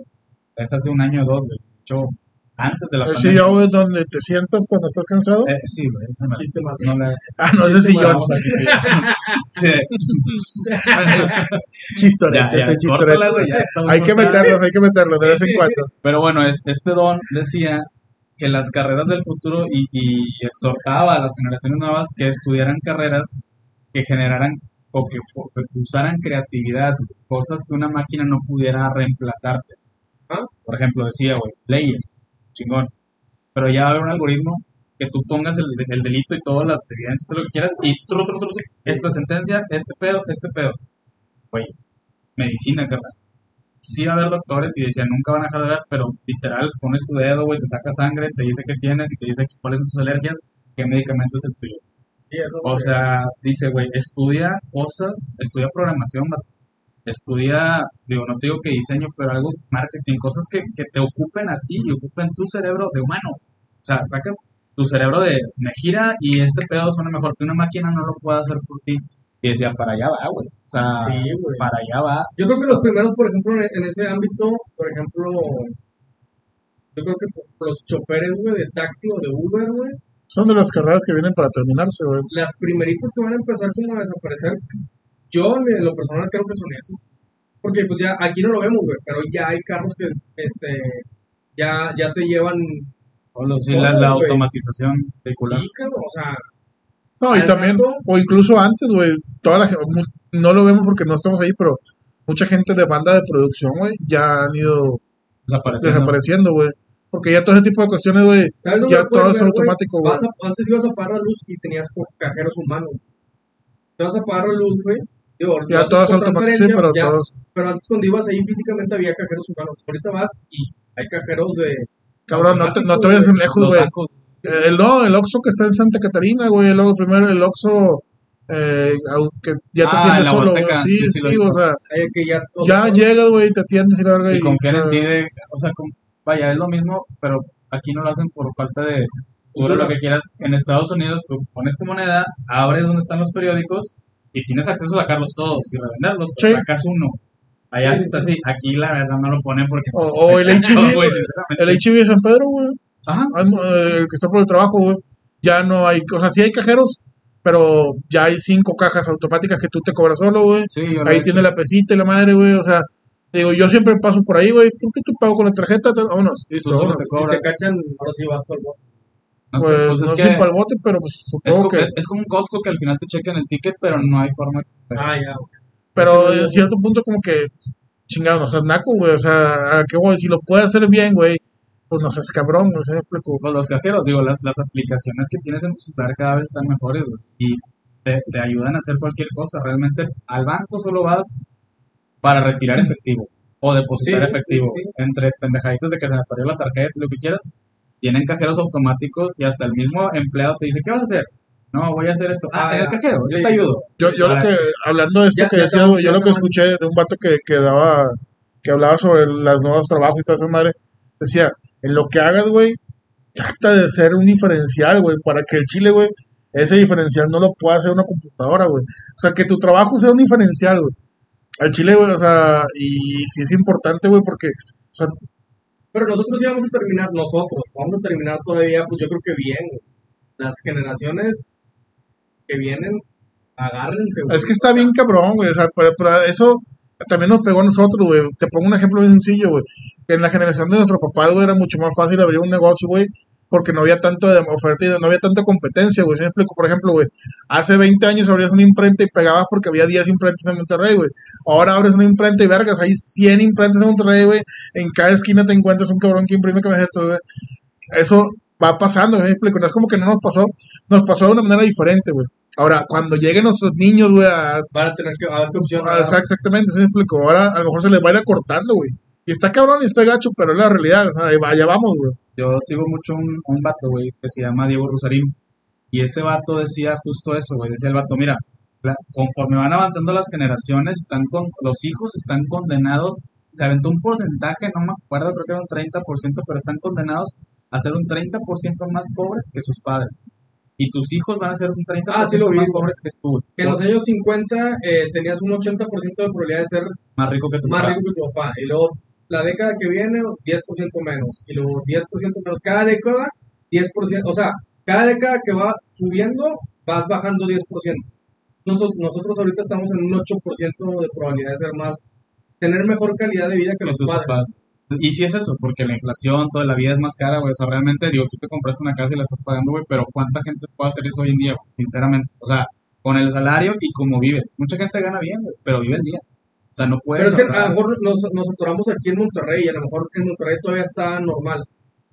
Es hace un año o dos, güey. De antes de la El pandemia. sillón es donde te sientas cuando estás cansado. Eh, sí, güey, ese no le- Ah, no, ese sillón. Sí. Chistorete, ese chistorete. Hay que meterlos, hay que meterlos de vez en cuando. Pero bueno, es- este don decía que las carreras del futuro y, y exhortaba a las generaciones nuevas que estudiaran carreras que generaran o que usaran creatividad, cosas que una máquina no pudiera reemplazarte. Ah. Por ejemplo, decía, güey, leyes, chingón. Pero ya va a haber un algoritmo que tú pongas el, el delito y todas las evidencias, todo lo que quieras, y tru, tru, esta sentencia, este pedo, este pedo. Güey, medicina, carnal sí va a haber doctores y decían nunca van a dejar de ver, pero literal pones tu dedo, güey, te saca sangre, te dice qué tienes y te dice cuáles son tus alergias, qué medicamento es el tuyo. Sí, O sea, dice, güey, estudia cosas, estudia programación. Estudia, digo, no te digo que diseño, pero algo marketing, cosas que, que te ocupen a ti y ocupen tu cerebro de humano. O sea, sacas tu cerebro de me gira y este pedo suena mejor que una máquina no lo puede hacer por ti. Y decía, para allá va, güey. O sea, Sí, güey. para allá va. Yo creo que los primeros, por ejemplo, en, en ese ámbito, por ejemplo, yo creo que los choferes, güey, de taxi o de Uber, güey, Son de las carreras que vienen para terminarse, güey. las primeritas que van a empezar como a desaparecer, yo en lo personal creo que son eso. Porque pues ya, aquí no lo vemos, güey, pero ya hay carros que, este, ya, ya te llevan, Sí, la, automatización vehicular. sí, o sea, No, y también, rato- o incluso antes, güey, toda la gente, no lo vemos porque no estamos ahí, pero mucha gente de banda de producción, güey, ya han ido Desapareciendo. güey. Porque ya todo ese tipo de cuestiones, güey, ¿sabes dónde ya todo es ver, automático, güey. Antes ibas a apagar la luz y tenías cajeros humanos. Te vas a apagar la luz, güey. Digo, Ya haces todo es por automático, sí, pero ya, todos. Pero antes cuando ibas ahí físicamente había cajeros humanos. Ahorita vas y hay cajeros de... Cabrón, no te, no te vayas lejos, güey. bancos. El, no, el Oxxo que está en Santa Catarina, güey, luego primero el Oxxo eh, aunque ya te Ah, atiendes en la solo, güey. Huasteca, Sí, sí, o sea, que ya, llegas, güey, te atiendes y la verga. y confiar en o ti sea, de, o sea, con- vaya, es lo mismo, pero aquí no lo hacen por falta de, tú lo que quieras. En Estados Unidos tú pones tu moneda, abres donde están los periódicos y tienes acceso a sacarlos todos y revenderlos, Sí. pues sacas uno. Allá Sí, sí está así, aquí la verdad no lo ponen porque... O- pues, o el güey. sinceramente. El HIV de San Pedro, güey. Ajá. Ah, eh, el que está por el trabajo, güey. Ya no hay, o sea, sí hay cajeros, pero ya hay cinco cajas automáticas que tú te cobras solo, güey. Sí, Ahí tiene la pesita y la madre, güey. O sea, digo, yo siempre paso por ahí, güey. Tú, tú, tú pago con la tarjeta, vámonos. Listo, Tú solo vámonos. te Si cobras. te cachan, ahora sí vas por el Pues, pues no es sé que para el bote, pero pues es, supongo co- que. es como un Costco que al final te chequen el ticket, pero no hay forma. Ah, ya. Pero en cierto punto, como que, chingado, no seas naco, güey. O sea, ¿a qué güey? Si lo puedes hacer bien, güey, pues no seas cabrón, güey. O sea, me explico. Pues los cajeros, digo, las, las aplicaciones que tienes en tu celular cada vez están mejores, güey, y te, te ayudan a hacer cualquier cosa. Realmente al banco solo vas para retirar efectivo o depositar Sí, efectivo. sí, sí. Entre pendejaditos de que se me perdió la tarjeta, lo que quieras, tienen cajeros automáticos y hasta el mismo empleado te dice, ¿qué vas a hacer? No, voy a hacer esto. Ah, Ah, en el cajero, yo Sí. te ayudo. Yo, yo lo que, hablando de esto Ya- que ya decía, yo lo que escuché de un vato que, que daba, que hablaba sobre los nuevos trabajos y toda esa madre, decía, en lo que hagas, güey, trata de ser un diferencial, güey, para que el chile, güey, ese diferencial no lo pueda hacer una computadora, güey. O sea, que tu trabajo sea un diferencial, güey. Al chile, güey, o sea, y sí es importante, güey, porque, o sea, Pero nosotros sí vamos a terminar, nosotros, vamos a terminar todavía, pues yo creo que bien. Las generaciones que vienen, agárrense. Es que está bien cabrón, güey. O sea, pero eso también nos pegó a nosotros, güey. Te pongo un ejemplo bien sencillo, güey. En la generación de nuestro papá, güey, era mucho más fácil abrir un negocio, güey. Porque no había tanto de oferta y no había tanta competencia, güey. Si me explico, por ejemplo, güey. Hace 20 años abrías una imprenta y pegabas porque había 10 imprentas en Monterrey, güey. Ahora abres una imprenta y vergas, hay 100 imprentas en Monterrey, güey. En cada esquina te encuentras un cabrón que imprime camisetas, güey. Eso va pasando, me explico. No es como que no nos pasó. Nos pasó de una manera diferente, güey. Ahora, cuando lleguen nuestros niños, güey, a Van a tener que, qué opción. Exact- exactamente, se me explicó. Ahora a lo mejor se les va a ir acortando, güey. Y está cabrón y está gacho, pero es la realidad. O sea, allá vamos, güey. Yo sigo mucho un, un vato, güey, que se llama Diego Rusarín. Y ese vato decía justo eso, güey. Decía el vato, mira, la- conforme van avanzando las generaciones, están con, los hijos están condenados. Se aventó un porcentaje, no me acuerdo, creo que era un 30%, pero están condenados a ser un 30% más pobres que sus padres. Y tus hijos van a ser un 30% Ah, sí lo vi, más pobres que tú. En los años 50 eh, tenías un 80% de probabilidad de ser Más rico que tu más papá. rico que tu papá. Y luego la década que viene, 10% menos. Y luego 10% menos. Cada década, 10%. O sea, cada década que va subiendo, vas bajando 10%. Nosotros, nosotros ahorita estamos en un 8% de probabilidad de ser más, tener mejor calidad de vida que los padres. papás. Y sí es eso, porque la inflación, toda la vida es más cara, güey. O sea, realmente, digo, tú te compraste una casa y la estás pagando, güey, pero ¿cuánta gente puede hacer eso hoy en día, güey? Sinceramente. O sea, con el salario y como vives. Mucha gente gana bien, güey, pero vive el día. O sea, no puedes. Pero es que a lo mejor nos, nos atoramos aquí en Monterrey y a lo mejor en Monterrey todavía está normal.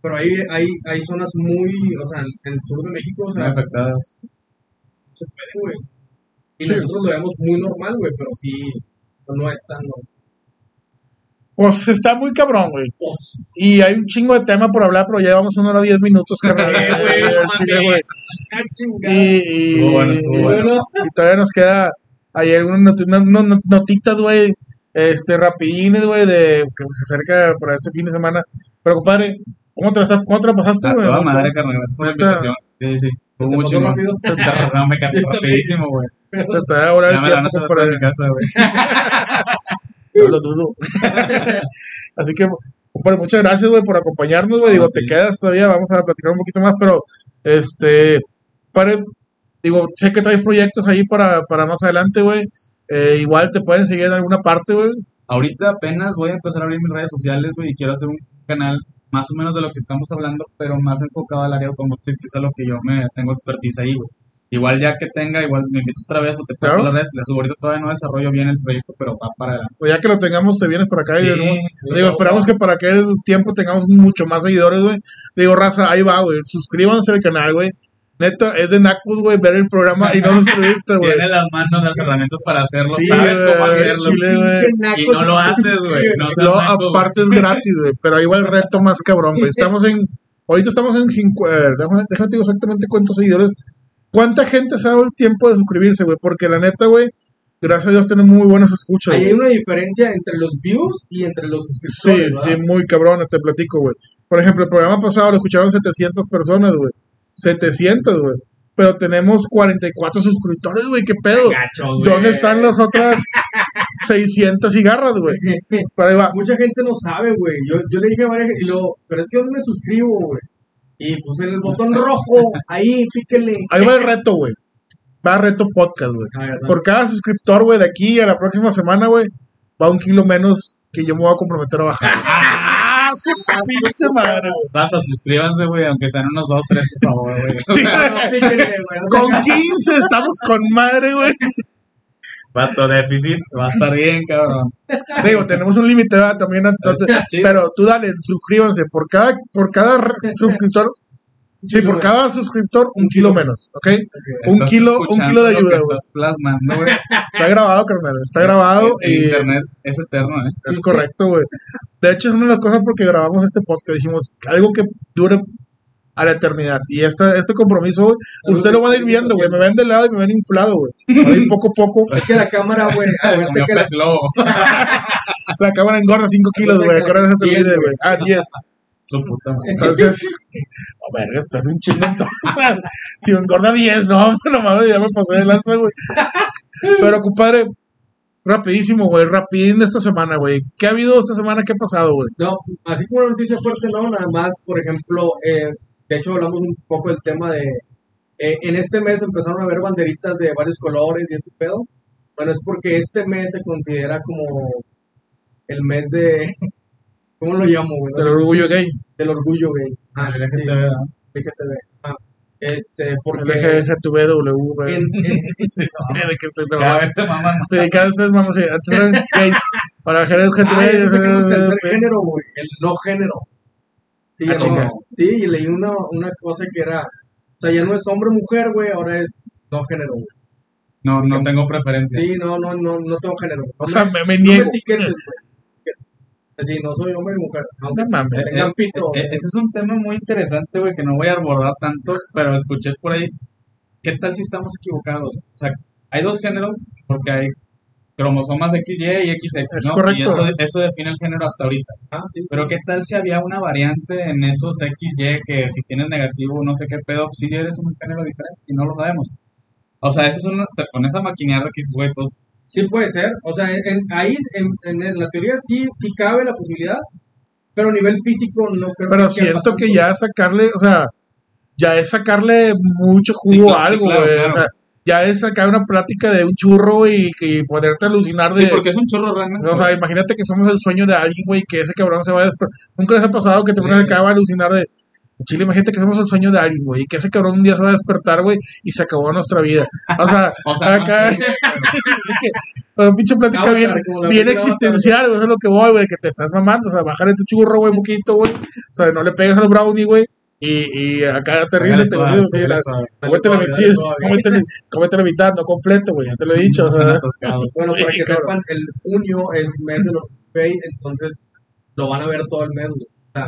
Pero hay, hay, hay zonas muy, o sea, en, el sur de México, o Muy sea, afectadas. se puede, güey. Y Sí. nosotros lo vemos muy normal, güey, pero sí, no es tan normal. Pues está muy cabrón, güey. Pues, Y hay un chingo de tema por hablar, pero ya llevamos una hora diez minutos, carnal. Eh, güey, ah. Y, bueno, bueno. y todavía nos queda ahí algunas unas notitas, güey, este, rapidines, güey, de que se acerca para este fin de semana. Pero, compadre, ¿cómo te la, estás- cómo te la pasaste, güey? toda madre, carnal. Gracias por la invitación. Sí, sí. Fue ¿Te muy pasó chingón. rápido? Se te, No, me cambió rapidísimo, güey. se te da ahora Ya el tiempo, en mi casa, güey. No lo dudo. Así que, compadre, muchas gracias, güey, por acompañarnos, güey. Digo, te quedas todavía, vamos a platicar un poquito más, pero, este, pare, digo, sé que traes proyectos ahí para, para más adelante, güey. Eh, igual te pueden seguir en alguna parte, güey. Ahorita apenas voy a empezar a abrir mis redes sociales, güey, y quiero hacer un canal más o menos de lo que estamos hablando, pero más enfocado al área automotriz, que es a lo que yo me tengo expertise ahí, güey. Igual ya que tenga, igual me invitas otra vez o te paso Claro. las redes, subo ahorita todavía no desarrollo bien el proyecto, pero va para adelante. Pues ya que lo tengamos, te vienes para acá. Sí, y, ¿no? sí, Digo, esperamos que para aquel tiempo tengamos mucho más seguidores, güey. Digo, raza, ahí va, güey. Suscríbanse al canal, güey. Neta, es de Nacus, güey, ver el programa y no suscribirte, güey. Tiene las manos las herramientas para hacerlo, Sí, sabes cómo güey, hacerlo. chile, Y no lo sí. haces, güey. No No, aparte es gratis, güey. Pero ahí va el reto más cabrón, güey. Estamos en. Ahorita estamos en. cincu- eh, déjame, déjame te digo exactamente cuántos seguidores. ¿Cuánta gente se ha dado el tiempo de suscribirse, güey? Porque la neta, güey, gracias a Dios tenemos muy buenas escuchas, Ahí güey. hay una diferencia entre los views y entre los Sí, suscriptores. sí, ¿verdad? muy cabrón, te platico, güey. Por ejemplo, el programa pasado lo escucharon 700 personas, güey. 700, güey. Pero tenemos 44 suscriptores, güey, qué pedo. Gacho, güey. ¿Dónde están las otras 600 cigarras, güey? Mucha gente no sabe, güey. Yo, yo le dije a varias y pero es que ¿dónde me suscribo, güey? Y puse el botón rojo, ahí, píquenle. Ahí va el reto, güey. Va reto podcast, güey. Ah. Por cada suscriptor, güey, de aquí a la próxima semana, güey, va un kilo menos que yo me voy a comprometer a bajar. ¡Ah, su pinche madre, güey! Raza, suscríbanse, güey, aunque sean unos dos, tres, por favor, güey. Sí, Con hagan. 15 estamos con madre, güey. Vato déficit, va a estar bien, cabrón. Digo, tenemos un límite. También, entonces, pero tú dale, suscríbanse. Por cada, por cada suscriptor, sí, por cada suscriptor, un kilo menos, ¿ok? Un kilo, un kilo de ayuda, güey. Estás plasmando, güey. Está grabado, carnal, está grabado y Internet es eterno, ¿eh? es correcto, güey. De hecho, es una de las cosas porque grabamos este podcast, dijimos, algo que dure a la eternidad. Y este, este compromiso, güey, usted lo van a ir viendo, güey. Me ven de lado y me ven inflado, güey. Va a ir poco a poco. Es que la cámara, güey, la. La cámara engorda 5 kilos, güey. Acuérdate de este Diez, video, güey. Ah, 10. Su puta. Entonces, oh, verga, esto es un chingo. si me engorda 10, no, nomás ya me pasé de lanza, güey. Pero, compadre, rapidísimo, güey, rapidín de esta semana, güey. ¿Qué ha habido esta semana? ¿Qué ha pasado, güey? No, así como una noticia fuerte, no, nada más, por ejemplo, eh, de hecho hablamos un poco del tema de, eh, en este mes empezaron a haber banderitas de varios colores y este pedo. Bueno, es porque este mes se considera como el mes de, ¿cómo lo llamo, güey? Del orgullo gay. del orgullo gay. Ah, El LGTB, LGTB. Ah, este, El porque LGTBW, güey. De que estoy más. Sí, cada vez vamos, sí, antes eran gays. Para LGTB, Ah, es el tercer sí. género, güey, el no género. Sí, Ah, no, sí, y leí una, una cosa que era, o sea, ya no es hombre o mujer, güey, ahora es no género, güey. No, no tengo preferencia. Sí, no, no, no, no tengo género. O sea, me- me, me no me niego. etiquetes, güey. Etiquetes. Así, no soy hombre o mujer. aunque No mames. tengan pito. Eh, Ese es un tema muy interesante, güey, que no voy a abordar tanto, pero escuché por ahí. ¿Qué tal si estamos equivocados? O sea, hay dos géneros, porque hay cromosomas XY y XX, Es ¿no? correcto. Y eso, eso define el género hasta ahorita. Ah, sí. Pero ¿qué tal si había una variante en esos XY que si tienes negativo, no sé qué pedo, si eres un género diferente y no lo sabemos? O sea, eso es una, te pones a maquinear de que dices, güey, pues Sí puede ser. O sea, en, en- ahí, en, en la teoría sí, sí cabe la posibilidad, pero a nivel físico no creo Pero que siento que ya sacarle, o sea, ya es sacarle mucho Sí, jugo claro, a sí, algo, claro, claro. O sea, ya es sacar una plática de un churro y, y poderte alucinar de. sí, porque es un chorro realmente. O sea, imagínate que somos el sueño de alguien, güey, que ese cabrón se va a despertar. Nunca les ha pasado que te pones acá a alucinar de. Chile, imagínate que somos el sueño de alguien, güey, y que ese cabrón un día se va a despertar, güey, y se acabó nuestra vida. O sea, O sea, acá. una pinche plática bien, bien existencial, güey, eso es lo que voy, güey, que te estás mamando, o sea, bajar tu churro, güey, un poquito, güey. O sea, no le pegues al brownie, güey, y, y acá te ríes, te sí, la- suave. Cómete la mitad, cómete la mitad, no completo, güey, ya te lo he dicho, o sea. Bueno, para Sí, que sepan, el junio es mes de los entonces lo van a ver todo el mes. güey. O sea,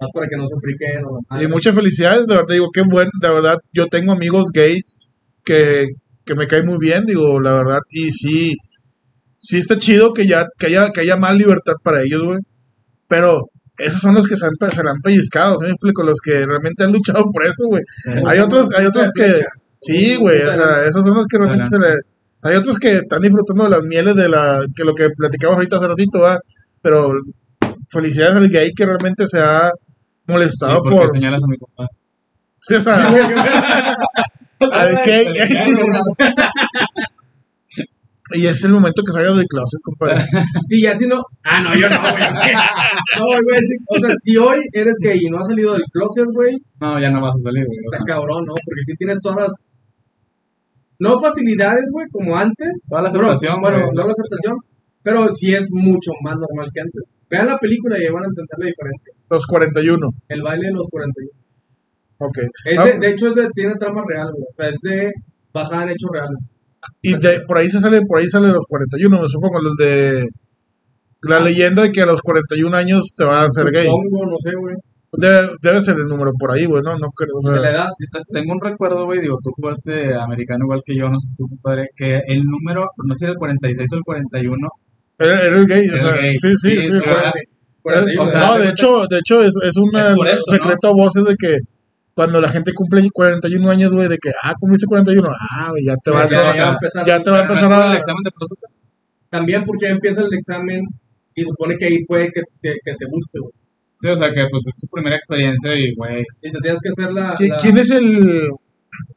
más para que no se friquen Y muchas felicidades, de verdad, digo, qué bueno, de verdad, yo tengo amigos gays que, que me caen muy bien, digo, la verdad, y sí, sí está chido que ya, que haya, que haya más libertad para ellos, güey, pero esos son los que se, han, se la han pellizcado, ¿sí me explico? Los que realmente han luchado por eso, güey. Hay otros, hay otros que, sí, güey, o sea, esos son los que realmente se le, o sea, hay otros que están disfrutando de las mieles de la, que lo que platicamos ahorita hace ratito, ¿verdad? Pero felicidades al gay que realmente se ha Sí, molestado porque por, señalas a mi compadre. Sí, o sea, al y es el momento que salgas del closet, compadre. Sí, ya si no. Ah, no, yo no, güey. No, güey. sí, O sea, si hoy eres gay y no has salido del closet, güey, No, ya no vas a salir, güey. está cabrón, ¿no? Porque si tienes todas las. No facilidades, güey, como antes. Toda la aceptación, Bueno, no la aceptación. Pero sí es mucho más normal que antes. Vean la película y ahí van a entender la diferencia. Los 41. El baile de los 41. Ok. Es Ah, de, de hecho, es de, tiene trama real, güey. O sea, es de. basada en hechos reales. y de, por ahí se sale, por ahí sale los 41, me supongo, los de la leyenda de que a los 41 años te vas a hacer gay. Supongo, no sé, güey. Debe, debe ser el número por ahí, güey, ¿no? No creo. o sea, De la edad. Tengo un recuerdo, güey, digo, tú jugaste americano igual que yo, no sé si tú, compadre, que el número, no sé si era el 46 o el 41, era, era el gay, o El sea, gay. sí, sí, Sí, sí. o sea, no, de hecho, de hecho es, es un secreto a voces de que cuando la gente cumple 41 años, güey, de que, ah, cumpliste 41, ah, güey, ya te va, a ya empezar ya te va a empezar ¿No es a... el examen de próstata? También porque ya empieza el examen y supone que ahí puede que, que, que te guste, güey. Sí, o sea que pues es tu primera experiencia y, güey, Y te tienes que hacer la. ¿Qui- la- ¿Quién es el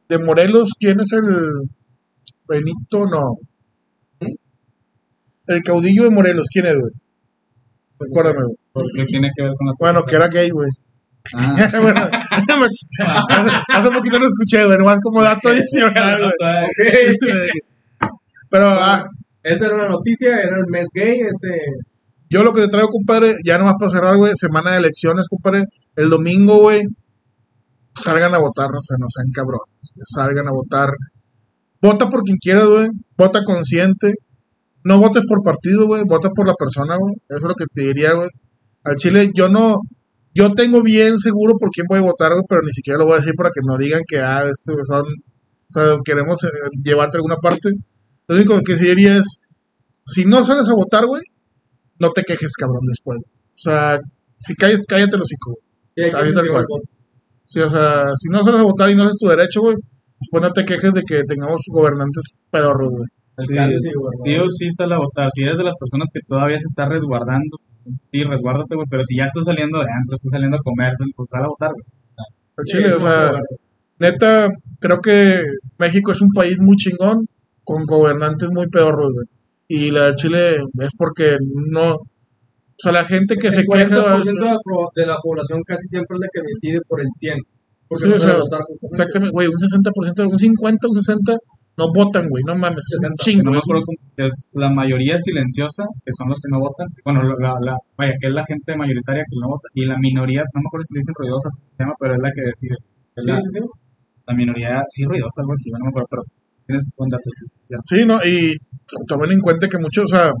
de Morelos? ¿Quién es el Benito? No. El caudillo de Morelos, ¿quién es, güey? Recuérdame, güey. ¿por qué tiene que ver con la Bueno, que era gay, güey. Ah. Bueno, hace, hace poquito lo escuché, güey, nomás como dato adicional, güey. Ok. Pero, ah, Esa era la noticia, era el mes gay, este. Yo lo que te traigo, compadre, ya nomás para cerrar, güey, semana de elecciones, compadre, el domingo, güey, salgan a votar, no se no sean cabrones, salgan a votar. Vota por quien quieras, güey, vota consciente, no votes por partido, güey, vota por la persona, güey, eso es lo que te diría, güey. Al Chile, yo no, yo tengo bien seguro por quién voy a votar, güey, pero ni siquiera lo voy a decir para que no digan que, ah, este, güey, son, o sea, queremos eh, llevarte a alguna parte. Lo único que sí diría es, si no sales a votar, güey, no te quejes, cabrón, después. O sea, si cállate, cállate los hijos. y hay que Ahí tal incentivar cual. Sí, o sea, si no sales a votar y no haces tu derecho, güey, después no te quejes de que tengamos gobernantes pedorros, güey. Sí, sí o sí sal a votar. Si eres de las personas que todavía se está resguardando, sí, resguárdate, güey. Pero si ya estás saliendo de antro, estás saliendo a comerse, pues sal a votar, güey. Chile, o sea, neta, creo que México es un país muy chingón, con gobernantes muy pedorros, güey. Y la de Chile es porque no. O sea, la gente que el se 40% queja. de la, pro- de la población casi siempre es la que decide por el 100. Porque Sí, no o sea, votar justamente. Exactamente, güey, un 60%, un 50, un 60 no votan, güey, no mames, es un 60, chingo. No me es un- acuerdo cómo- es la mayoría silenciosa, que son los que no votan. Bueno, la, la- la- vaya, que es la gente mayoritaria que no vota. Y la minoría, no me acuerdo si le dicen ruidosa, llama, pero es la que decide. Sí, la, sí, sí. la minoría, sí, ruidosa, algo así, no me acuerdo, pero tienes buen dato, sí, ¿no? Y tomen en cuenta que muchos, o sea,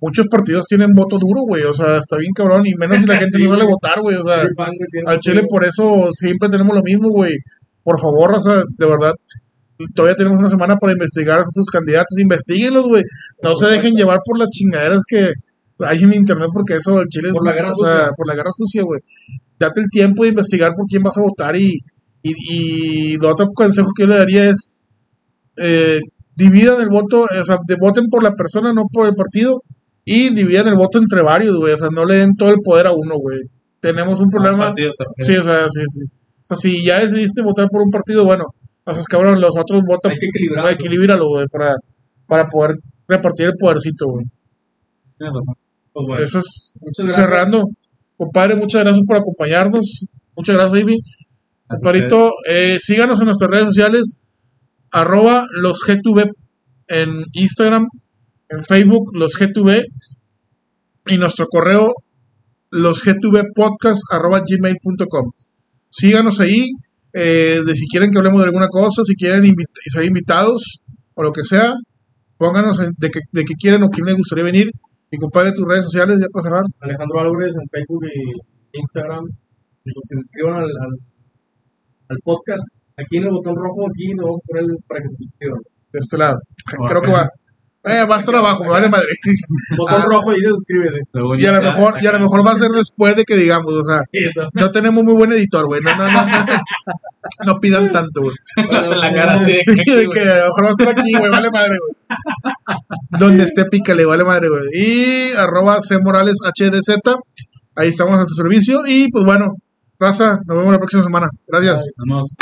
muchos partidos tienen voto duro, güey, o sea, está bien cabrón, y menos si la gente Sí, no suele güey. votar, güey, o sea, al Chile un- por eso siempre tenemos lo mismo, güey. Por favor, o sea, de verdad, todavía tenemos una semana para investigar a sus candidatos, investiguenlos, güey. No se dejen llevar por las chingaderas que hay en internet, porque eso al Chile es- Por la guerra o sea, sucia. por la guerra sucia, güey. Date el tiempo de investigar por quién vas a votar y, y, y lo otro consejo que yo le daría es eh, dividan el voto, o sea, de- voten por la persona, no por el partido, y dividan el voto entre varios, güey, o sea, no le den todo el poder a uno, güey. Tenemos un problema, Partido, sí, o sea, sí, sí. O sea, si ya decidiste votar por un partido, bueno, o sea, es cabrón, los otros votan, Hay que equilibrar. güey, equilíbralo, güey, para, para poder repartir el podercito, güey. Tienes razón. Pues bueno, Eso es muchas gracias. cerrando. Compadre, muchas gracias por acompañarnos. Muchas gracias, baby. Así Compadrito, eh, síganos en nuestras redes sociales, arroba los G2B en Instagram, en Facebook, los G2B, y nuestro correo, los G2B podcast, arroba gmail.com. Síganos ahí, eh, de si quieren que hablemos de alguna cosa, si quieren invit- ser invitados, o lo que sea, pónganos en- de que, de que quieren o quién les gustaría venir. Y compadre, tus redes sociales, ya para cerrar. Alejandro Álvarez en Facebook y Instagram. Y que se suscriban al, al, al podcast. Aquí en el botón rojo, aquí le vamos a poner para que se suscriban. de este lado. Creo que va. Eh, va a estar abajo, me vale madre. Botón Ah. rojo y se suscríbete. Y a lo mejor, y a lo mejor va a ser después de que digamos, o sea, Sí, no tenemos muy buen editor, güey. No, no, no. No pidan tanto, güey. la cara Sí, que- de que a lo mejor va a estar aquí, güey, vale madre, güey. Donde esté, pícale, vale madre, güey. Y arroba C Morales HDZ. Ahí estamos a su servicio. Y pues bueno, raza, nos vemos la próxima semana. Gracias. Vamos.